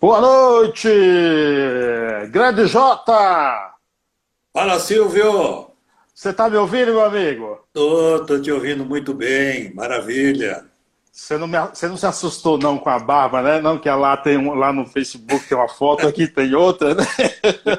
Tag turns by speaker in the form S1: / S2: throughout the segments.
S1: Boa noite! Grande Jota!
S2: Fala, Silvio!
S1: Você tá me ouvindo, meu amigo?
S2: Tô, tô te ouvindo muito bem, maravilha.
S1: Você não, me, você não se assustou não com a barba, né? Não, que lá tem um, lá no Facebook tem uma foto, aqui tem outra, né?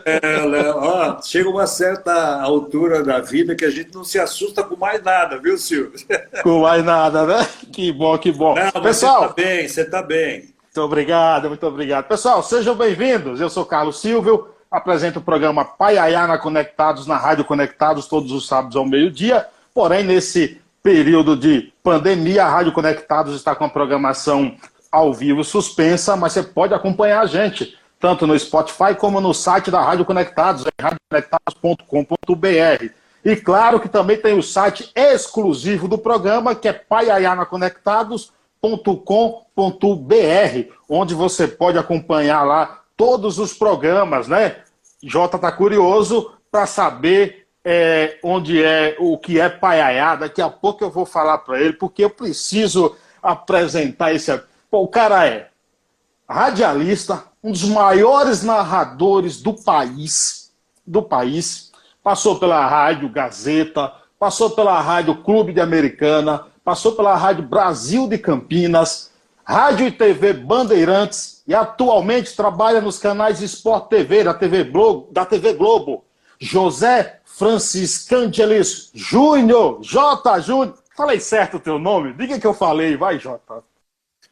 S2: É, Léo, ó, chega uma certa altura da vida que a gente não se assusta com mais nada, viu, Silvio?
S1: Com mais nada, né? Que bom, que bom.
S2: Não,
S1: Pessoal,
S2: você tá bem, você tá bem.
S1: Muito obrigado, muito obrigado. Pessoal, sejam bem-vindos. Eu sou Carlos Silvio, apresento o programa Paiaiana Conectados na Rádio Conectados todos os sábados ao meio-dia. Porém, nesse período de pandemia, a Rádio Conectados está com a programação ao vivo suspensa, mas você pode acompanhar a gente, tanto no Spotify como no site da Rádio Conectados, em radioconectados.com.br. E claro que também tem o site exclusivo do programa, que é paiaianaconectados.com.br, onde você pode acompanhar lá todos os programas, né? Jota está curioso para saber é, onde é o que é Paiaiá. Daqui a pouco eu vou falar para ele, porque eu preciso apresentar esse. Pô, o cara é radialista, um dos maiores narradores do país, do país. Passou pela Rádio Gazeta, passou pela Rádio Clube de Americana, passou pela Rádio Brasil de Campinas, Rádio e TV Bandeirantes e atualmente trabalha nos canais Sport TV da TV Globo, da TV Globo. José Franciscangelis Júnior, J. Júnior. Falei certo o teu nome? Diga que eu falei, vai, Jota.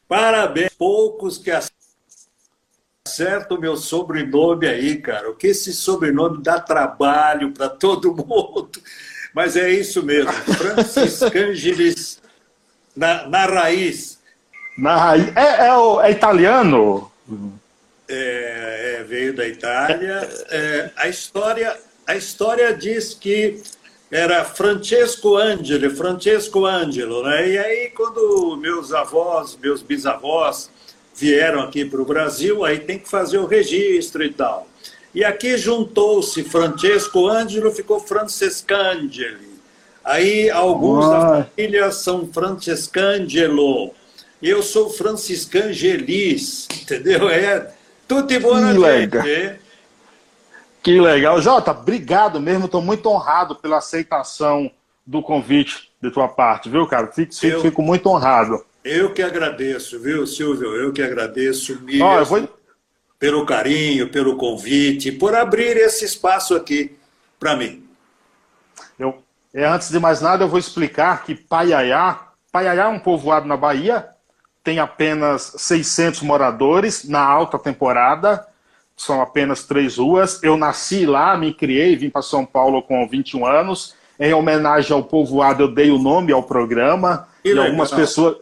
S2: Parabéns, poucos que acertam o meu sobrenome aí, cara. Que esse sobrenome dá trabalho para todo mundo. Mas é isso mesmo, Franciscangelis na, na raiz.
S1: Na raiz. É, é, é italiano?
S2: É, é, veio da Itália. É, a, história, a história diz que era Francesco Angeli, Francesco Angelo, né? E aí, quando meus avós, meus bisavós vieram aqui para o Brasil, aí tem que fazer o registro e tal. E aqui juntou-se Francesco Angelo, ficou Francescangeli. Aí alguns
S1: Ah.
S2: da família são Francescangelo. Eu sou Franciscangelis, entendeu? É tudo bom na
S1: Que legal.
S2: gente.
S1: Que legal. Jota, obrigado mesmo. Estou muito honrado pela aceitação do convite de tua parte, viu, cara? Fico, fico,
S2: Eu-
S1: fico muito honrado.
S2: Eu que agradeço, viu, Silvio? Eu que agradeço mesmo
S1: Ó, eu vou...
S2: pelo carinho, pelo convite, por abrir esse espaço aqui para mim.
S1: Eu, é, antes de mais nada, eu vou explicar que Paiaiá, Paiaiá é um povoado na Bahia, tem apenas 600 moradores na alta temporada, são apenas três ruas. Eu nasci lá, me criei, vim para São Paulo com 21 anos. Em homenagem ao povoado, eu dei o nome ao programa. E
S2: legal.
S1: algumas pessoas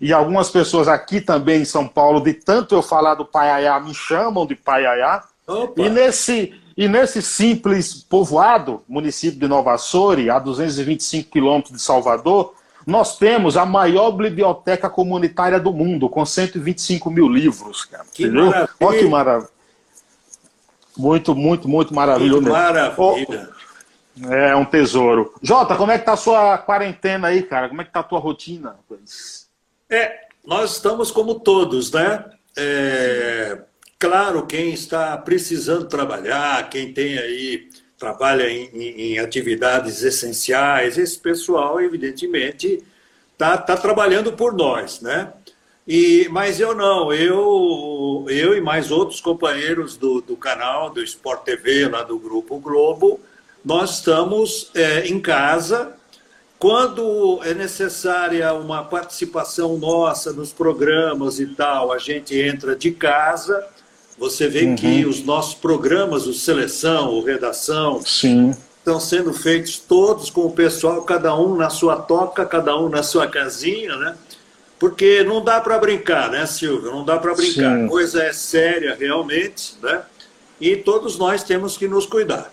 S1: e algumas pessoas aqui também em São Paulo, de tanto eu falar do Paiaiá, me chamam de Paiaiá.
S2: Opa,
S1: E nesse, e nesse simples povoado, município de Nova Açores, a 225 quilômetros de Salvador, nós temos a maior biblioteca comunitária do mundo, com 125 mil livros. Cara,
S2: Que
S1: entendeu?
S2: maravilha.
S1: Olha que maravilha. Muito, muito, muito
S2: que
S1: maravilhoso. mesmo.
S2: maravilha.
S1: É um tesouro. Jota, como é que tá a sua quarentena aí, cara? Como é que tá a tua rotina?
S2: É, nós estamos como todos, né? É, claro, quem está precisando trabalhar, quem tem aí, trabalha em, em- atividades essenciais, esse pessoal, evidentemente, está tá trabalhando por nós, né? E, mas eu não, eu, eu e mais outros companheiros do, do canal, do Sport TV, lá do Grupo Globo, nós estamos é, em casa, quando é necessária uma participação nossa nos programas e tal, a gente entra de casa. Você vê que os nossos programas, o Seleção, o Redação,
S1: Sim.
S2: estão sendo feitos todos com o pessoal, cada um na sua toca, cada um na sua casinha, né? Porque não dá para brincar, né, Silvio? Não dá para brincar.
S1: Sim.
S2: A coisa é séria realmente, né? E todos nós temos que nos cuidar.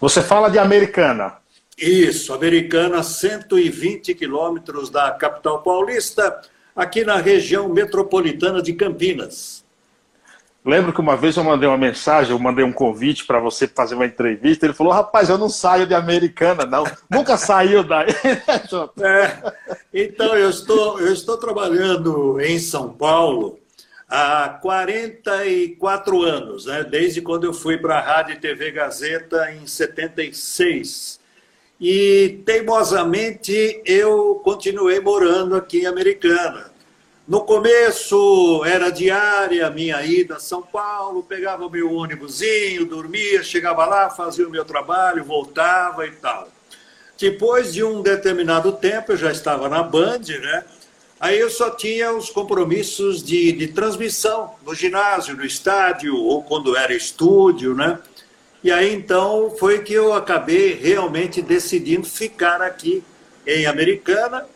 S1: Você fala de Americana.
S2: Isso, Americana, 120 quilômetros da capital paulista, aqui na região metropolitana de Campinas.
S1: Lembro que uma vez eu mandei uma mensagem, eu mandei um convite para você fazer uma entrevista. Ele falou: rapaz, eu não saio de Americana, não. Nunca saiu daí.
S2: É, então, eu estou, eu estou trabalhando em São Paulo há 44 anos, né? desde quando eu fui para a Rádio e TV Gazeta em 76. E teimosamente eu continuei morando aqui em Americana. No começo era diária minha ida a São Paulo, pegava meu ônibusinho, dormia, chegava lá, fazia o meu trabalho, voltava e tal. Depois de um determinado tempo, eu já estava na Band, né? Aí eu só tinha os compromissos de, de transmissão no ginásio, no estádio, ou quando era estúdio, né? E aí então foi que eu acabei realmente decidindo ficar aqui em Americana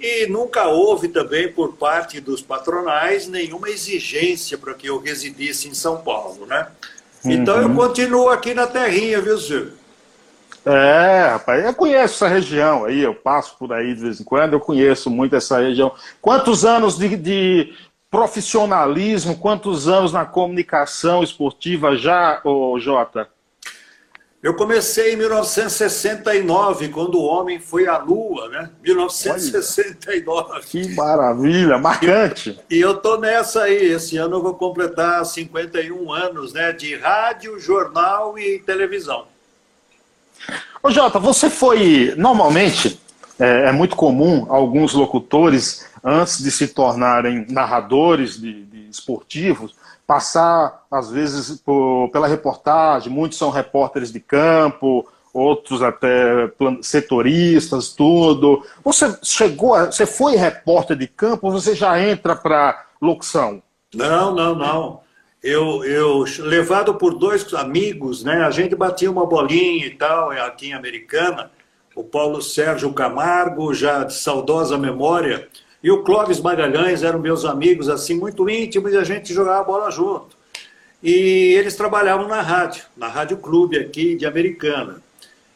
S2: e nunca houve também por parte dos patronais nenhuma exigência para que eu residisse em São Paulo, né? Então uhum. eu continuo aqui na terrinha, viu, Silvio?
S1: É, rapaz, eu conheço essa região aí, eu passo por aí de vez em quando, eu conheço muito essa região. Quantos anos de, de profissionalismo, quantos anos na comunicação esportiva já, ô, Jota?
S2: Eu comecei em 1969, quando o homem foi à Lua, né? 1969. Olha,
S1: que maravilha, marcante.
S2: E, eu tô nessa aí. Esse ano eu vou completar 51 anos, né? De rádio, jornal e televisão.
S1: Ô Jota, você foi. Normalmente, é, é, muito comum alguns locutores, antes de se tornarem narradores de, de esportivos, passar, às vezes, por, pela reportagem. Muitos são repórteres de campo, outros até setoristas, tudo. Você chegou, a, você foi repórter de campo, você já entra para locução?
S2: Não, não, não. Eu, eu, levado por dois amigos, né? A gente batia uma bolinha e tal, aqui em Americana. O Paulo Sérgio Camargo, já de saudosa memória, e o Clóvis Magalhães eram meus amigos, assim, muito íntimos, e a gente jogava bola junto. E eles trabalhavam na rádio, na Rádio Clube aqui de Americana.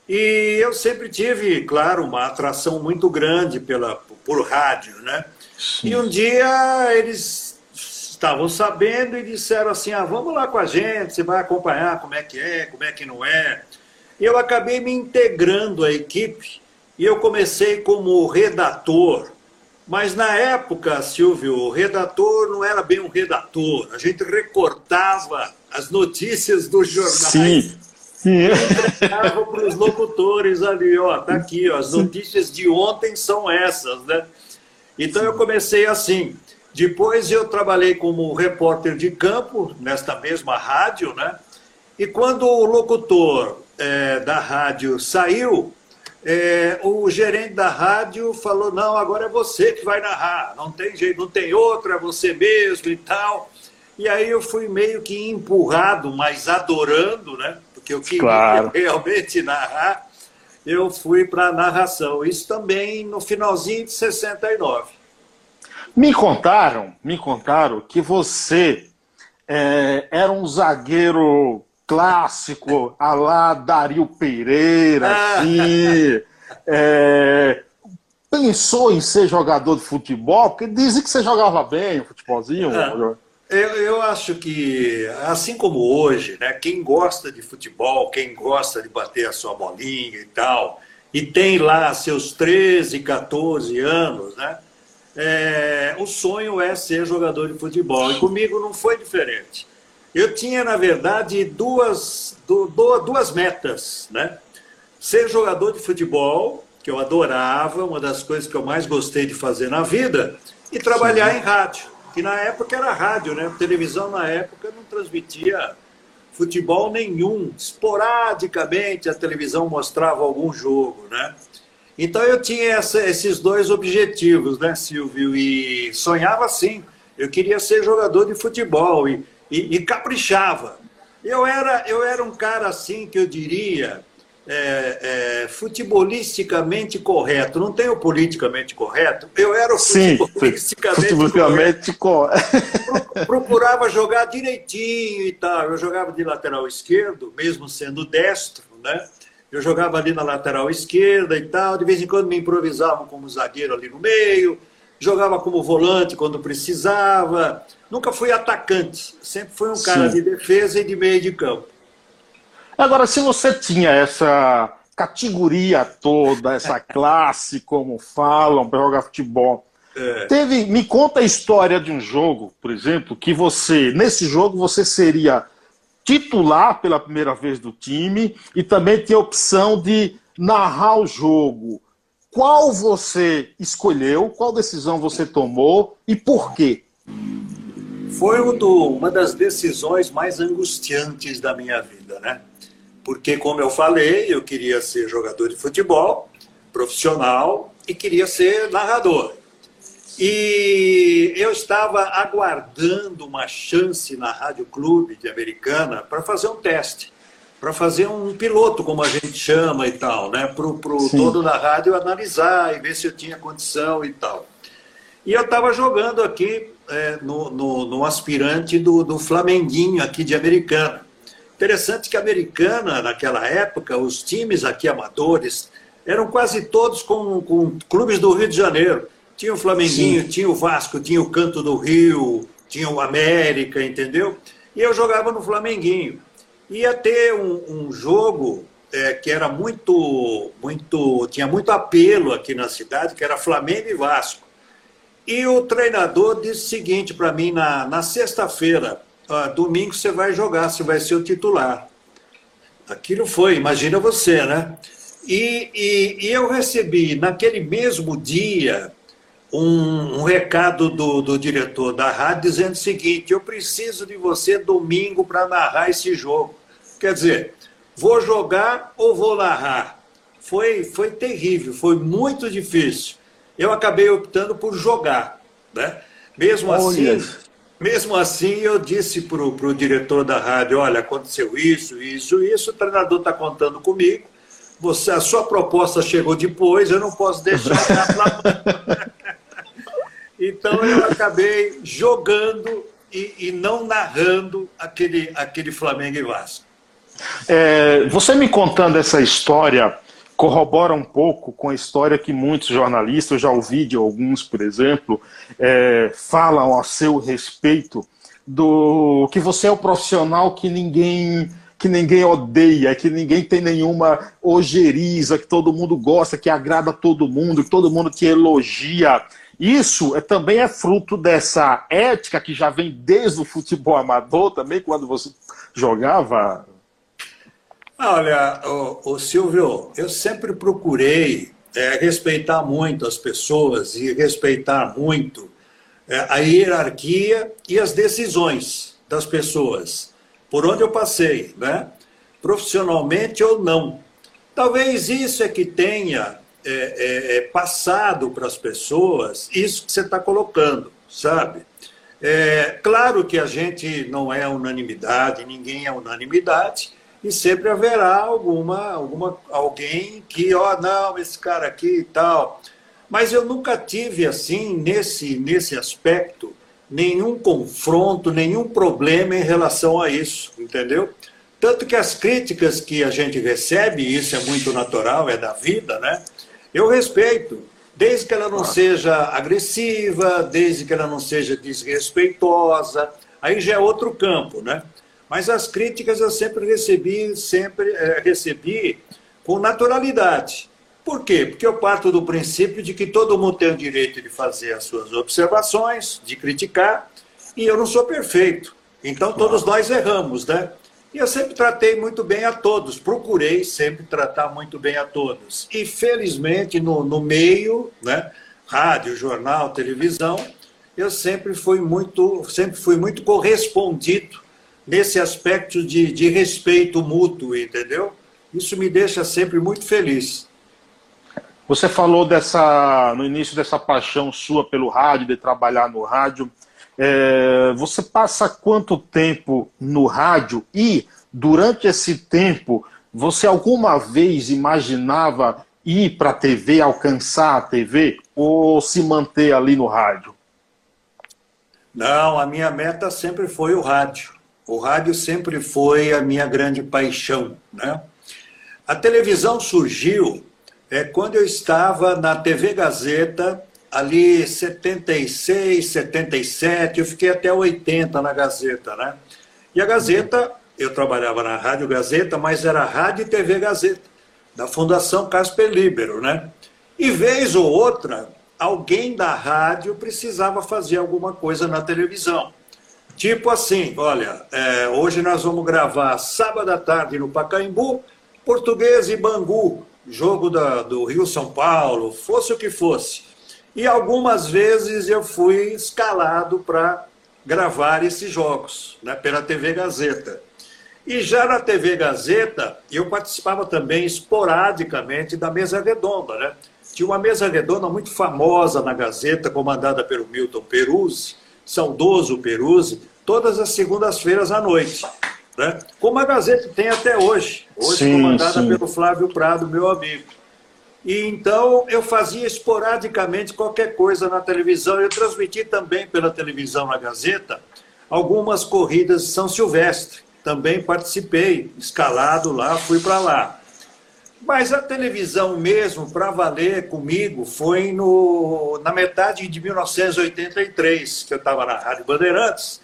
S2: E eu sempre tive, claro, uma atração muito grande pela, por rádio, né? Sim. E um dia eles estavam sabendo e disseram assim: ah, vamos lá com a gente, você vai acompanhar como é que é, como é que não é. E eu acabei me integrando à equipe e eu comecei como redator mas na época, Silvio, o redator não era bem um redator. A gente recortava as notícias dos jornais. Sim. Sim. entregava para os locutores ali, ó, tá aqui, ó, as notícias de ontem são essas, né? Então eu comecei assim. Depois eu trabalhei como repórter de campo nesta mesma rádio, né? E quando o locutor é, da rádio saiu, é, o gerente da rádio falou: não, agora é você que vai narrar, não tem jeito, não tem outro, é você mesmo e tal. E aí eu fui meio que empurrado, mas adorando, né? Porque eu queria claro. realmente narrar, eu fui para a narração. Isso também no finalzinho de 69.
S1: Me contaram, me contaram que você é, era um zagueiro clássico, a lá Dario Pereira, assim. É, pensou em ser jogador de futebol? Porque dizem que você jogava bem o futebolzinho.
S2: Ah, eu, eu acho que, assim como hoje, né, quem gosta de futebol, quem gosta de bater a sua bolinha e tal, e tem lá seus 13, 14 anos, né? É, o sonho é ser jogador de futebol. E comigo não foi diferente. Eu tinha, na verdade, duas, duas metas, né? Ser jogador de futebol, que eu adorava, uma das coisas que eu mais gostei de fazer na vida, e trabalhar Sim. em rádio, que na época era rádio, né? A televisão na época não transmitia futebol nenhum. Esporadicamente a televisão mostrava algum jogo, né? Então eu tinha essa, esses dois objetivos, né, Silvio? E sonhava assim. Eu queria ser jogador de futebol. E e, e caprichava. Eu era, eu era um cara assim que eu diria é, é, futebolisticamente correto. Não tenho politicamente correto. Eu era
S1: Sim, futebolisticamente, correto.
S2: Procurava jogar direitinho e tal. Eu jogava de lateral esquerdo, mesmo sendo destro, né? Eu jogava ali na lateral esquerda e tal. De vez em quando me improvisavam como zagueiro ali no meio. Jogava como volante quando precisava. Nunca fui atacante, sempre fui um cara Sim. de defesa e de meio de campo.
S1: Agora, se você tinha essa categoria toda, essa classe, como falam, para jogar futebol, É. Teve, me conta a história de um jogo, por exemplo, que você, nesse jogo, você seria titular pela primeira vez do time e também tinha a opção de narrar o jogo. Qual você escolheu? Qual decisão você tomou e por quê?
S2: Foi uma das decisões mais angustiantes da minha vida, né? Porque, como eu falei, eu queria ser jogador de futebol profissional e queria ser narrador. E eu estava aguardando uma chance na Rádio Clube de Americana para fazer um teste, para fazer um piloto, como a gente chama e tal, né? Para o todo da rádio analisar e ver se eu tinha condição e tal. E eu estava jogando aqui é, no, no, no, aspirante do, do Flamenguinho aqui de Americana. Interessante que a Americana, naquela época, os times aqui amadores eram quase todos com, com clubes do Rio de Janeiro. Tinha o Flamenguinho, Sim. tinha o Vasco, tinha o Canto do Rio, tinha o América, entendeu? E eu jogava no Flamenguinho. Ia ter um, um jogo é, que era muito, muito, tinha muito apelo aqui na cidade, que era Flamengo e Vasco. E o treinador disse o seguinte para mim na, na sexta-feira: domingo você vai jogar, você vai ser o titular. Aquilo foi, imagina você, né? E, e, e eu recebi naquele mesmo dia um, um recado do, do, diretor da rádio dizendo o seguinte: eu preciso de você domingo para narrar esse jogo. Quer dizer, vou jogar ou vou narrar? Foi, foi terrível, foi muito difícil. Eu acabei optando por jogar. Né? Mesmo assim, mesmo assim, eu disse para o diretor da rádio: olha, aconteceu isso, isso, isso, o treinador está contando comigo. Você, a sua proposta chegou depois, eu não posso deixar Então eu acabei jogando e, e, não narrando aquele, aquele Flamengo e Vasco.
S1: É, você me contando essa história corrobora um pouco com a história que muitos jornalistas, eu já ouvi de alguns, por exemplo, é, falam a seu respeito do que você é o profissional que ninguém que ninguém odeia, que ninguém tem nenhuma ojeriza, que todo mundo gosta, que agrada todo mundo, que todo mundo te elogia. Isso é, também é fruto dessa ética que já vem desde o futebol amador também, quando você jogava.
S2: Olha, o, o Silvio, eu sempre procurei é, respeitar muito as pessoas e respeitar muito é, a hierarquia e as decisões das pessoas, por onde eu passei, né? profissionalmente ou não. Talvez isso é que tenha é, é, é, passado para as pessoas isso que você está colocando, sabe? É, claro que a gente não é unanimidade, ninguém é unanimidade, e sempre haverá alguma, alguma alguém que, ó, oh, não, esse cara aqui e tal. Mas eu nunca tive, assim, nesse, nesse aspecto, nenhum confronto, nenhum problema em relação a isso, entendeu? Tanto que as críticas que a gente recebe, isso é muito natural, é da vida, né? Eu respeito, desde que ela não seja agressiva, desde que ela não seja desrespeitosa, aí já é outro campo, né? Mas as críticas eu sempre recebi, sempre é, recebi com naturalidade. Por quê? Porque eu parto do princípio de que todo mundo tem o direito de fazer as suas observações, de criticar, e eu não sou perfeito. Então todos nós erramos, né? E eu sempre tratei muito bem a todos, procurei sempre tratar muito bem a todos. E felizmente no, no meio, né, rádio, jornal, televisão, eu sempre fui muito, sempre fui muito correspondido nesse aspecto de, de respeito mútuo, entendeu? Isso me deixa sempre muito feliz.
S1: Você falou dessa no início dessa paixão sua pelo rádio, de trabalhar no rádio. É, você passa quanto tempo no rádio e, durante esse tempo, você alguma vez imaginava ir para a TV, alcançar a TV, ou se manter ali no rádio?
S2: Não, a minha meta sempre foi o rádio. O rádio sempre foi a minha grande paixão. Né? A televisão surgiu é, quando eu estava na TV Gazeta, ali 76, 77, eu fiquei até 80 na Gazeta, né? E a Gazeta, eu trabalhava na Rádio Gazeta, mas era Rádio e TV Gazeta, da Fundação Casper Libero, né? E vez ou outra alguém da rádio precisava fazer alguma coisa na televisão. Tipo assim, olha, é, hoje nós vamos gravar sábado à tarde no Pacaembu, Português e Bangu, jogo da, do Rio São Paulo, fosse o que fosse. E algumas vezes eu fui escalado para gravar esses jogos né, pela TV Gazeta. E já na TV Gazeta, eu participava também esporadicamente da mesa redonda. Né? Tinha uma mesa redonda muito famosa na Gazeta, comandada pelo Milton Peruzzi, saudoso Peruzzi, todas as segundas-feiras à noite. Né? Como a Gazeta tem até hoje, hoje sim, comandada sim. pelo Flávio Prado, meu amigo. E então eu fazia esporadicamente qualquer coisa na televisão. Eu transmiti também pela televisão na Gazeta algumas corridas de São Silvestre. Também participei, escalado lá, fui para lá. Mas a televisão mesmo, para valer comigo, foi no, na metade de 1983, que eu estava na Rádio Bandeirantes,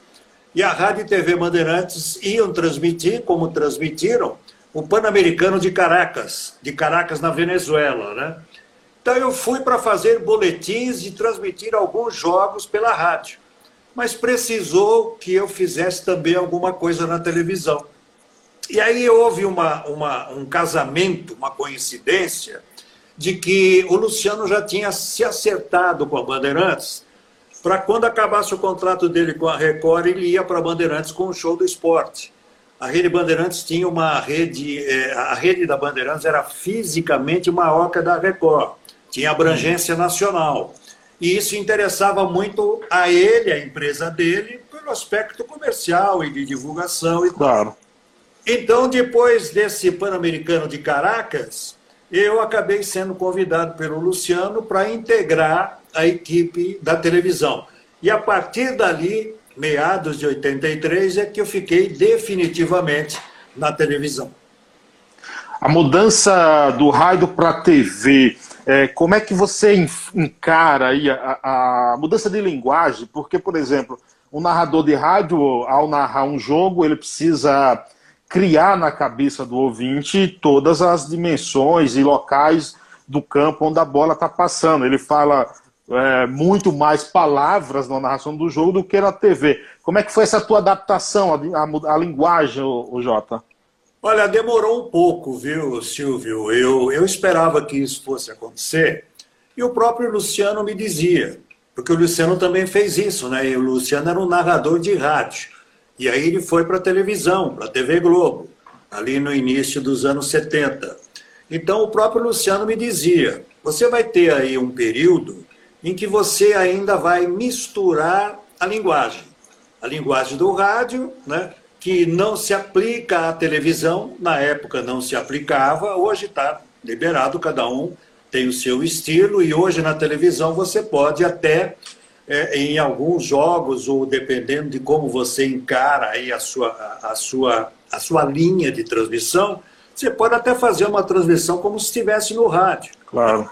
S2: e a Rádio e TV Bandeirantes iam transmitir, como transmitiram, o Pan-Americano de Caracas, de Caracas na Venezuela, né? Então eu fui para fazer boletins e transmitir alguns jogos pela rádio, mas precisou que eu fizesse também alguma coisa na televisão. E aí houve uma, uma, um casamento, uma coincidência, de que o Luciano já tinha se acertado com a Bandeirantes para quando acabasse o contrato dele com a Record, ele ia para a Bandeirantes com o show do esporte a rede Bandeirantes tinha uma rede, é, a rede da Bandeirantes era fisicamente maior que a da Record, tinha abrangência nacional. E isso interessava muito a ele, a empresa dele, pelo aspecto comercial e de divulgação e
S1: claro.
S2: Então, depois desse Pan-Americano de Caracas, eu acabei sendo convidado pelo Luciano para integrar a equipe da televisão. E a partir dali, meados de 83, é que eu fiquei definitivamente na televisão.
S1: A mudança do rádio para a TV, é, como é que você encara aí a, a, mudança de linguagem? Porque, por exemplo, um narrador de rádio, ao narrar um jogo, ele precisa criar na cabeça do ouvinte todas as dimensões e locais do campo onde a bola está passando. Ele fala é, muito mais palavras na narração do jogo do que na TV. Como é que foi essa tua adaptação à, à linguagem, o, o Jota?
S2: Olha, demorou um pouco, viu, Silvio? Eu, eu esperava que isso fosse acontecer e o próprio Luciano me dizia, porque o Luciano também fez isso, né? E o Luciano era um narrador de rádio. E aí ele foi para a televisão, para a TV Globo, ali no início dos anos 70. Então o próprio Luciano me dizia: você vai ter aí um período em que você ainda vai misturar a linguagem. A linguagem do rádio, né, que não se aplica à televisão, na época não se aplicava, hoje está liberado, cada um tem o seu estilo, e hoje na televisão você pode até, é, em alguns jogos, ou dependendo de como você encara aí a sua, a, sua, a sua linha de transmissão, você pode até fazer uma transmissão como se estivesse no rádio.
S1: Claro.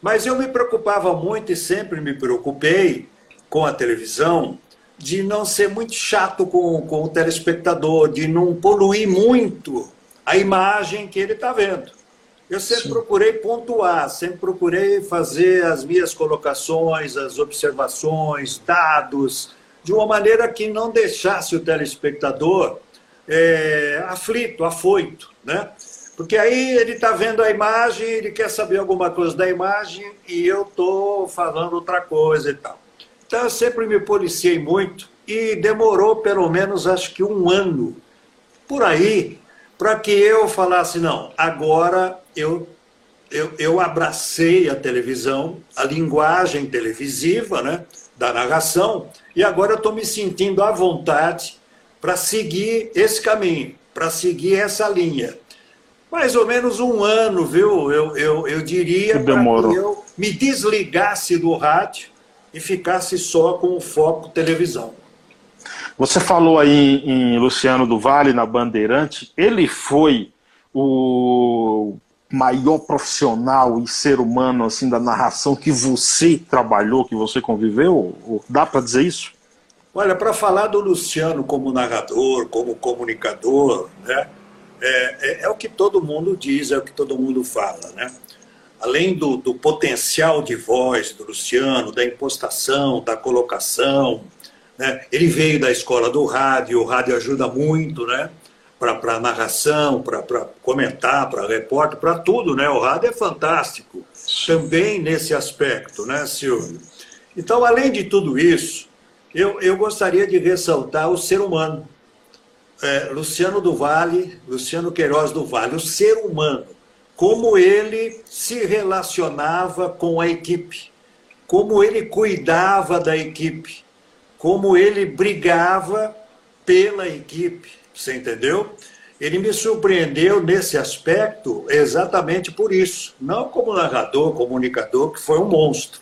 S2: Mas eu me preocupava muito e sempre me preocupei com a televisão de não ser muito chato com, com o telespectador, de não poluir muito a imagem que ele está vendo. Eu sempre Sim. procurei pontuar, sempre procurei fazer as minhas colocações, as observações, dados, de uma maneira que não deixasse o telespectador é, aflito, afoito, né? Porque aí ele está vendo a imagem, ele quer saber alguma coisa da imagem e eu estou falando outra coisa e tal. Então eu sempre me policiei muito e demorou pelo menos acho que um ano por aí para que eu falasse, não, agora eu, eu, eu abracei a televisão, a linguagem televisiva, né, da narração, e agora eu estou me sentindo à vontade para seguir esse caminho, para seguir essa linha. Mais ou menos um ano, viu? Eu, eu, eu diria
S1: para que
S2: eu me desligasse do rádio e ficasse só com o foco televisão.
S1: Você falou aí em Luciano do Vale, na Bandeirante, ele foi o maior profissional e ser humano assim da narração que você trabalhou, que você conviveu? Dá para dizer isso?
S2: Olha, para falar do Luciano como narrador, como comunicador, né? É, é, é, o que todo mundo diz, é o que todo mundo fala, né? além do, do potencial de voz do Luciano, da impostação, da colocação, né? ele veio da escola do rádio, o rádio ajuda muito, né? Para narração, para comentar, para repórter, para tudo, né? O rádio é fantástico também nesse aspecto, né, Silvio? Então, além de tudo isso, eu, eu gostaria de ressaltar o ser humano. É, Luciano do Vale, Luciano Queiroz do Vale, o ser humano, como ele se relacionava com a equipe, como ele cuidava da equipe, como ele brigava pela equipe, você entendeu? Ele me surpreendeu nesse aspecto exatamente por isso. Não como narrador, comunicador, que foi um monstro,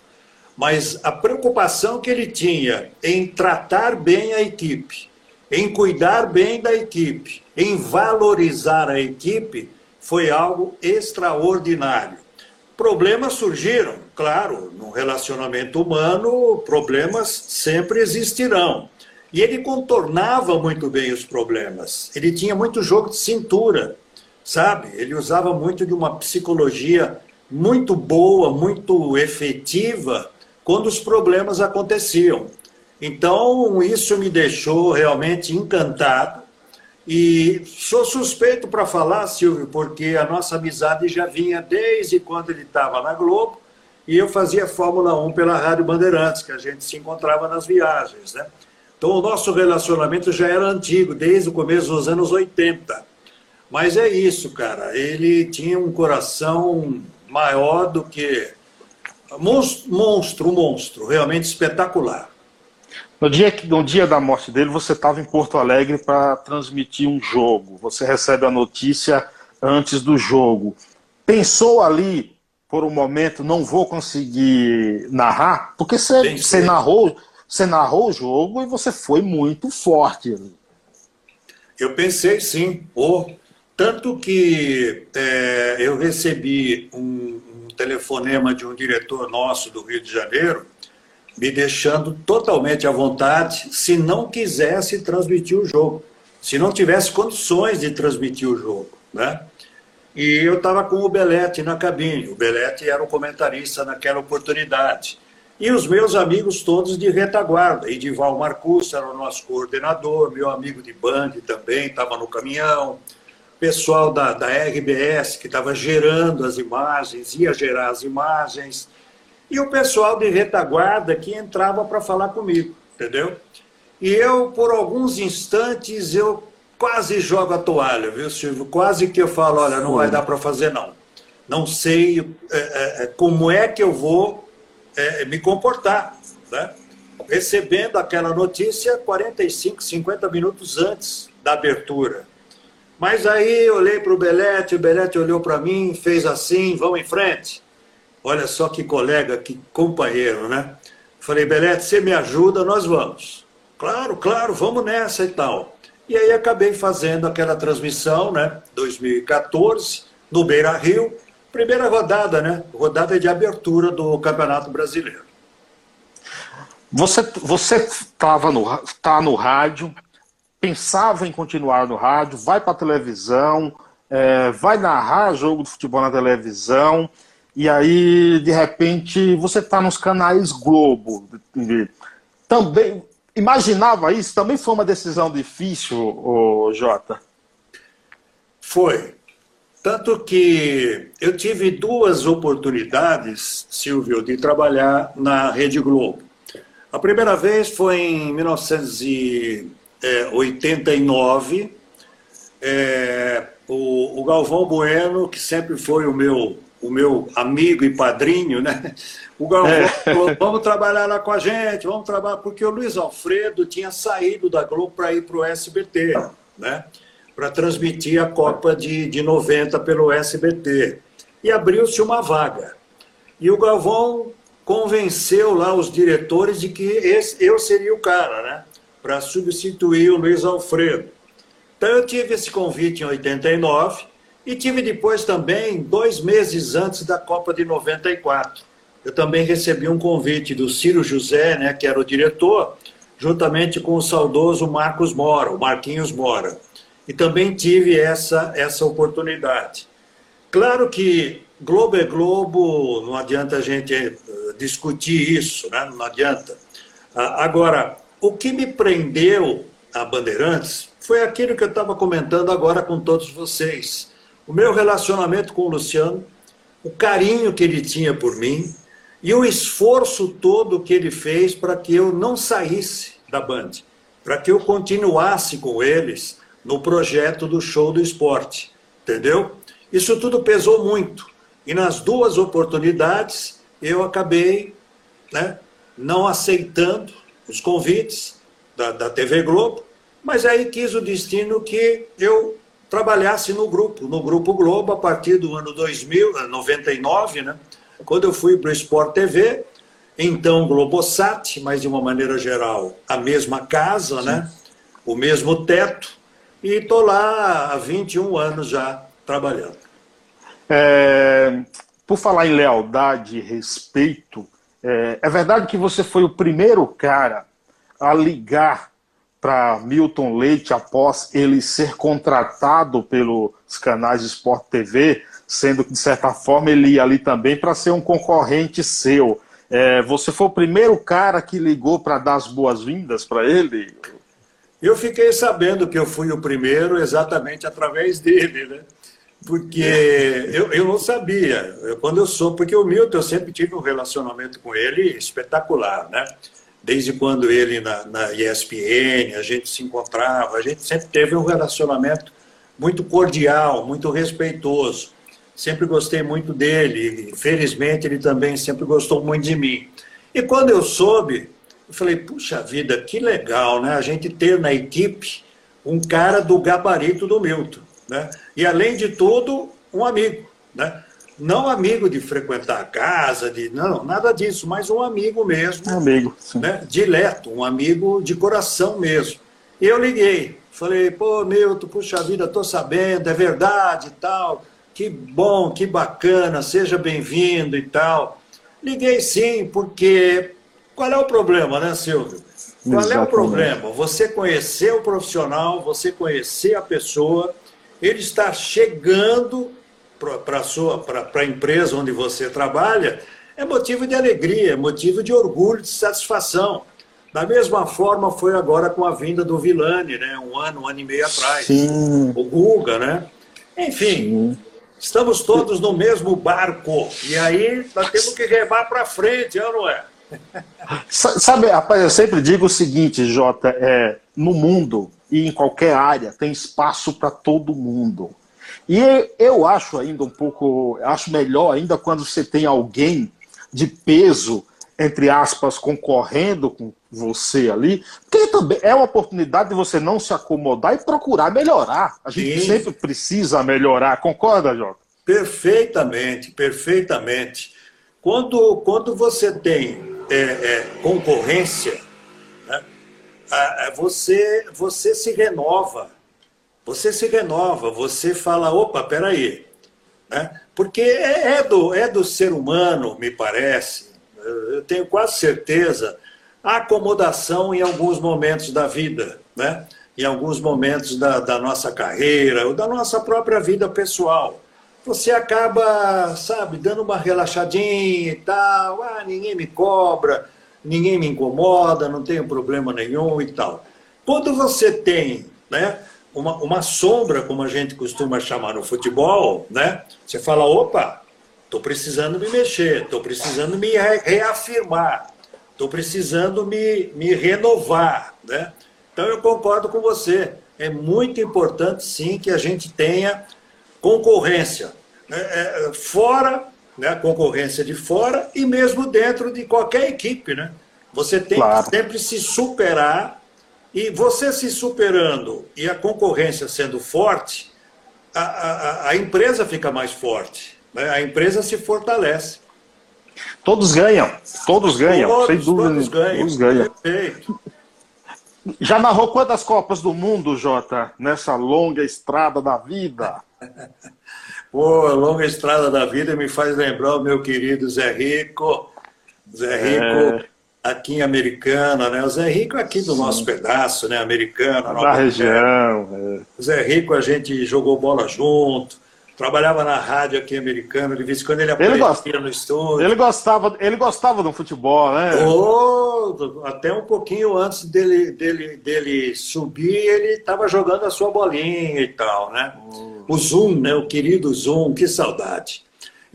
S2: mas a preocupação que ele tinha em tratar bem a equipe, em cuidar bem da equipe, em valorizar a equipe, foi algo extraordinário. Problemas surgiram, claro, no relacionamento humano, problemas sempre existirão. E ele contornava muito bem os problemas. Ele tinha muito jogo de cintura, sabe? Ele usava muito de uma psicologia muito boa, muito efetiva quando os problemas aconteciam. Então, isso me deixou realmente encantado. E sou suspeito para falar, Silvio, porque a nossa amizade já vinha desde quando ele estava na Globo e eu fazia Fórmula 1 pela Rádio Bandeirantes, que a gente se encontrava nas viagens, né? Então, o nosso relacionamento já era antigo, desde o começo dos anos 80. Mas é isso, cara. Ele tinha um coração maior do que. Monstro, monstro, monstro, realmente espetacular.
S1: No dia, no dia da morte dele, você estava em Porto Alegre para transmitir um jogo. Você recebe a notícia antes do jogo. Pensou ali, por um momento, não vou conseguir narrar? Porque você, você narrou, você narrou o jogo e você foi muito forte.
S2: Eu pensei sim. Oh, tanto que é, eu recebi um, um telefonema de um diretor nosso do Rio de Janeiro, me deixando totalmente à vontade se não quisesse transmitir o jogo, se não tivesse condições de transmitir o jogo. Né? E eu estava com o Belete na cabine. O Belete era o comentarista naquela oportunidade. E os meus amigos todos de retaguarda. Edival Marcus era o nosso coordenador, meu amigo de Band também estava no caminhão, pessoal da, da RBS que estava gerando as imagens, ia gerar as imagens, e o pessoal de retaguarda que entrava para falar comigo, entendeu? E eu, por alguns instantes, eu quase jogo a toalha, viu, Silvio? Quase que eu falo, olha, não vai dar para fazer não. Não sei é, é, é como é que eu vou é, me comportar, né? recebendo aquela notícia 45, 50 minutos antes da abertura. Mas aí eu olhei para o Belete, o Belete olhou para mim, fez assim, vamos em frente. Olha só que colega, que companheiro, né? Falei, Belete, você me ajuda, nós vamos. Claro, claro, vamos nessa e tal. E aí acabei fazendo aquela transmissão, né? 2014, no Beira Rio, primeira rodada, né? Rodada de abertura do Campeonato Brasileiro.
S1: Você você estava no tá no rádio, pensava em continuar no rádio, vai para a televisão, é, vai narrar jogo de futebol na televisão e aí de repente você está nos canais Globo. Também imaginava isso? Também foi uma decisão difícil, o Jota?
S2: Foi, tanto que eu tive duas oportunidades, Silvio, de trabalhar na Rede Globo. A primeira vez foi em 1989. É, o, o, Galvão Bueno, que sempre foi o meu, o meu amigo e padrinho, né? O Galvão é. falou: vamos trabalhar lá com a gente, vamos trabalhar, porque o Luiz Alfredo tinha saído da Globo para ir para o SBT, né? para transmitir a Copa de, de 90 pelo SBT. E abriu-se uma vaga. E o Galvão convenceu lá os diretores de que esse, eu seria o cara, né? Para substituir o Luiz Alfredo. Então eu tive esse convite em 89 e tive depois também, dois meses antes da Copa de 94. Eu também recebi um convite do Ciro José, né, que era o diretor, juntamente com o saudoso Marcos Mora, o Marquinhos Mora e também tive essa, essa oportunidade. Claro que Globo é Globo, não adianta a gente eh, discutir isso, né? não adianta. Ah, agora, o que me prendeu a Bandeirantes foi aquilo que eu estava comentando agora com todos vocês. O meu relacionamento com o Luciano, o carinho que ele tinha por mim e o esforço todo que ele fez para que eu não saísse da Band, para que eu continuasse com eles no projeto do show do esporte, entendeu? Isso tudo pesou muito. E nas duas oportunidades eu acabei né, não aceitando os convites da, da TV Globo, mas aí quis o destino que eu trabalhasse no grupo, no Grupo Globo, a partir do ano 2000, 99, né? Quando eu fui para o Sport TV, então Globosat, mas de uma maneira geral, a mesma casa, né? O mesmo teto, e estou lá há 21 anos já trabalhando.
S1: É, por falar em lealdade e respeito, é, é verdade que você foi o primeiro cara a ligar para Milton Leite após ele ser contratado pelos canais de Sport TV, sendo que, de certa forma, ele ia ali também para ser um concorrente seu. É, você foi o primeiro cara que ligou para dar as boas-vindas para ele?
S2: Eu fiquei sabendo que eu fui o primeiro exatamente através dele, né? Porque eu, eu não sabia. Eu, quando eu sou, porque o Milton, eu sempre tive um relacionamento com ele espetacular, né? Desde quando ele na, na ESPN, a gente se encontrava, a gente sempre teve um relacionamento muito cordial, muito respeitoso. Sempre gostei muito dele, e, felizmente ele também sempre gostou muito de mim. E quando eu soube, eu falei, puxa vida, que legal, né? A gente ter na equipe um cara do gabarito do Milton, né? E além de tudo, um amigo, né? Não amigo de frequentar a casa, de não, nada disso, mas um amigo mesmo.
S1: Um amigo,
S2: sim. né? Dileto, um amigo de coração mesmo. E eu liguei, falei, pô, Milton, puxa vida, tô sabendo, é verdade e tal. Que bom, que bacana, seja bem-vindo e tal. Liguei sim, porque qual é o problema, né, Silvio? Qual Exatamente. é o problema? Você conhecer o profissional, você conhecer a pessoa, ele está chegando para a empresa onde você trabalha, é motivo de alegria, é motivo de orgulho, de satisfação. Da mesma forma foi agora com a vinda do Vilani, né? Um ano, um ano e meio atrás.
S1: Sim.
S2: O Guga, né? Enfim, Sim. estamos todos no mesmo barco. E aí nós temos que remar para frente, não é?
S1: Sabe, rapaz, eu sempre digo o seguinte, Jota, é, no mundo e em qualquer área tem espaço para todo mundo. E eu acho ainda um pouco, acho melhor ainda quando você tem alguém de peso, entre aspas, concorrendo com você ali, porque também é uma oportunidade de você não se acomodar e procurar melhorar. A gente Sim. sempre precisa melhorar, concorda, Jota?
S2: Perfeitamente, perfeitamente. Quando, quando você tem é, é, concorrência, né? você, você se renova. Você se renova, você fala, opa, peraí. Né? Porque é, é, do, é do ser humano, me parece, eu tenho quase certeza, a acomodação em alguns momentos da vida, né? em alguns momentos da, da nossa carreira, ou da nossa própria vida pessoal você acaba, sabe, dando uma relaxadinha e tal, ah, ninguém me cobra, ninguém me incomoda, não tenho problema nenhum e tal. Quando você tem, né, uma, uma sombra, como a gente costuma chamar no futebol, né, você fala, opa, estou precisando me mexer, estou precisando me reafirmar, estou precisando me, me renovar, né? Então eu concordo com você, é muito importante sim que a gente tenha concorrência né, é, fora, né, concorrência de fora e mesmo dentro de qualquer equipe. Né? Você tem claro. que sempre se superar e você se superando e a concorrência sendo forte, a, a, a empresa fica mais forte, né? a empresa se fortalece.
S1: Todos ganham, todos ganham, todos, sem dúvida.
S2: Todos ganham. Todos ganham. Perfeito.
S1: Já narrou quantas Copas do Mundo, Jota, nessa longa estrada da vida?
S2: Pô, a longa estrada da vida me faz lembrar o meu querido Zé Rico. Zé Rico, é... aqui em Americana, né? O Zé Rico é aqui do Sim. nosso pedaço, né? Americana.
S1: Da região.
S2: É. Zé Rico, a gente jogou bola junto. trabalhava na rádio aqui americana, de vez em quando ele aparecia ele no estúdio.
S1: Ele gostava, ele gostava do futebol, né?
S2: Oh, até um pouquinho antes dele, dele, dele subir, ele estava jogando a sua bolinha e tal, né? Oh. O Zoom, né? O querido Zoom, que saudade.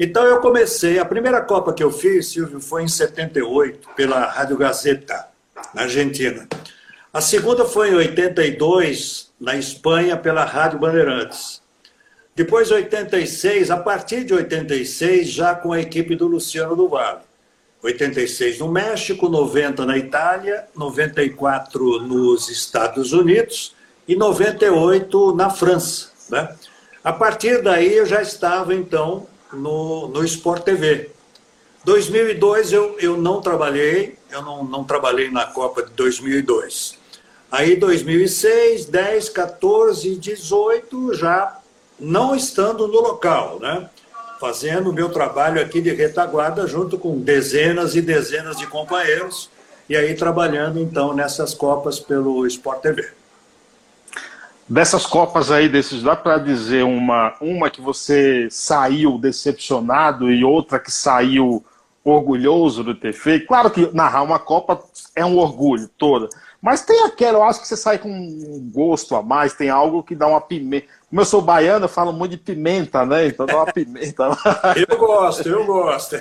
S2: Então eu comecei, a primeira Copa que eu fiz, Silvio, foi em 78, pela Rádio Gazeta, na Argentina. A segunda foi em 82, na Espanha, pela Rádio Bandeirantes. Depois, 86, a partir de 86, já com a equipe do Luciano do Vale. 86 no México, 90 na Itália, 94 nos Estados Unidos e 98 na França. Né? A partir daí eu já estava, então, no, no Sport TV. 2002 eu, eu não trabalhei, eu não, não trabalhei na Copa de 2002. Aí 2006, 10, 14, 18 já não estando no local, né? fazendo o meu trabalho aqui de retaguarda junto com dezenas e dezenas de companheiros e aí trabalhando então nessas copas pelo Sport TV.
S1: Dessas copas aí, desses, dá para dizer uma, uma que você saiu decepcionado e outra que saiu orgulhoso de ter feito? Claro que narrar uma Copa é um orgulho toda, mas tem aquela, eu acho que você sai com um gosto a mais, tem algo que dá uma pimenta. Como eu sou baiano, eu falo muito de pimenta, né? Então dá uma pimenta.
S2: eu gosto, eu gosto.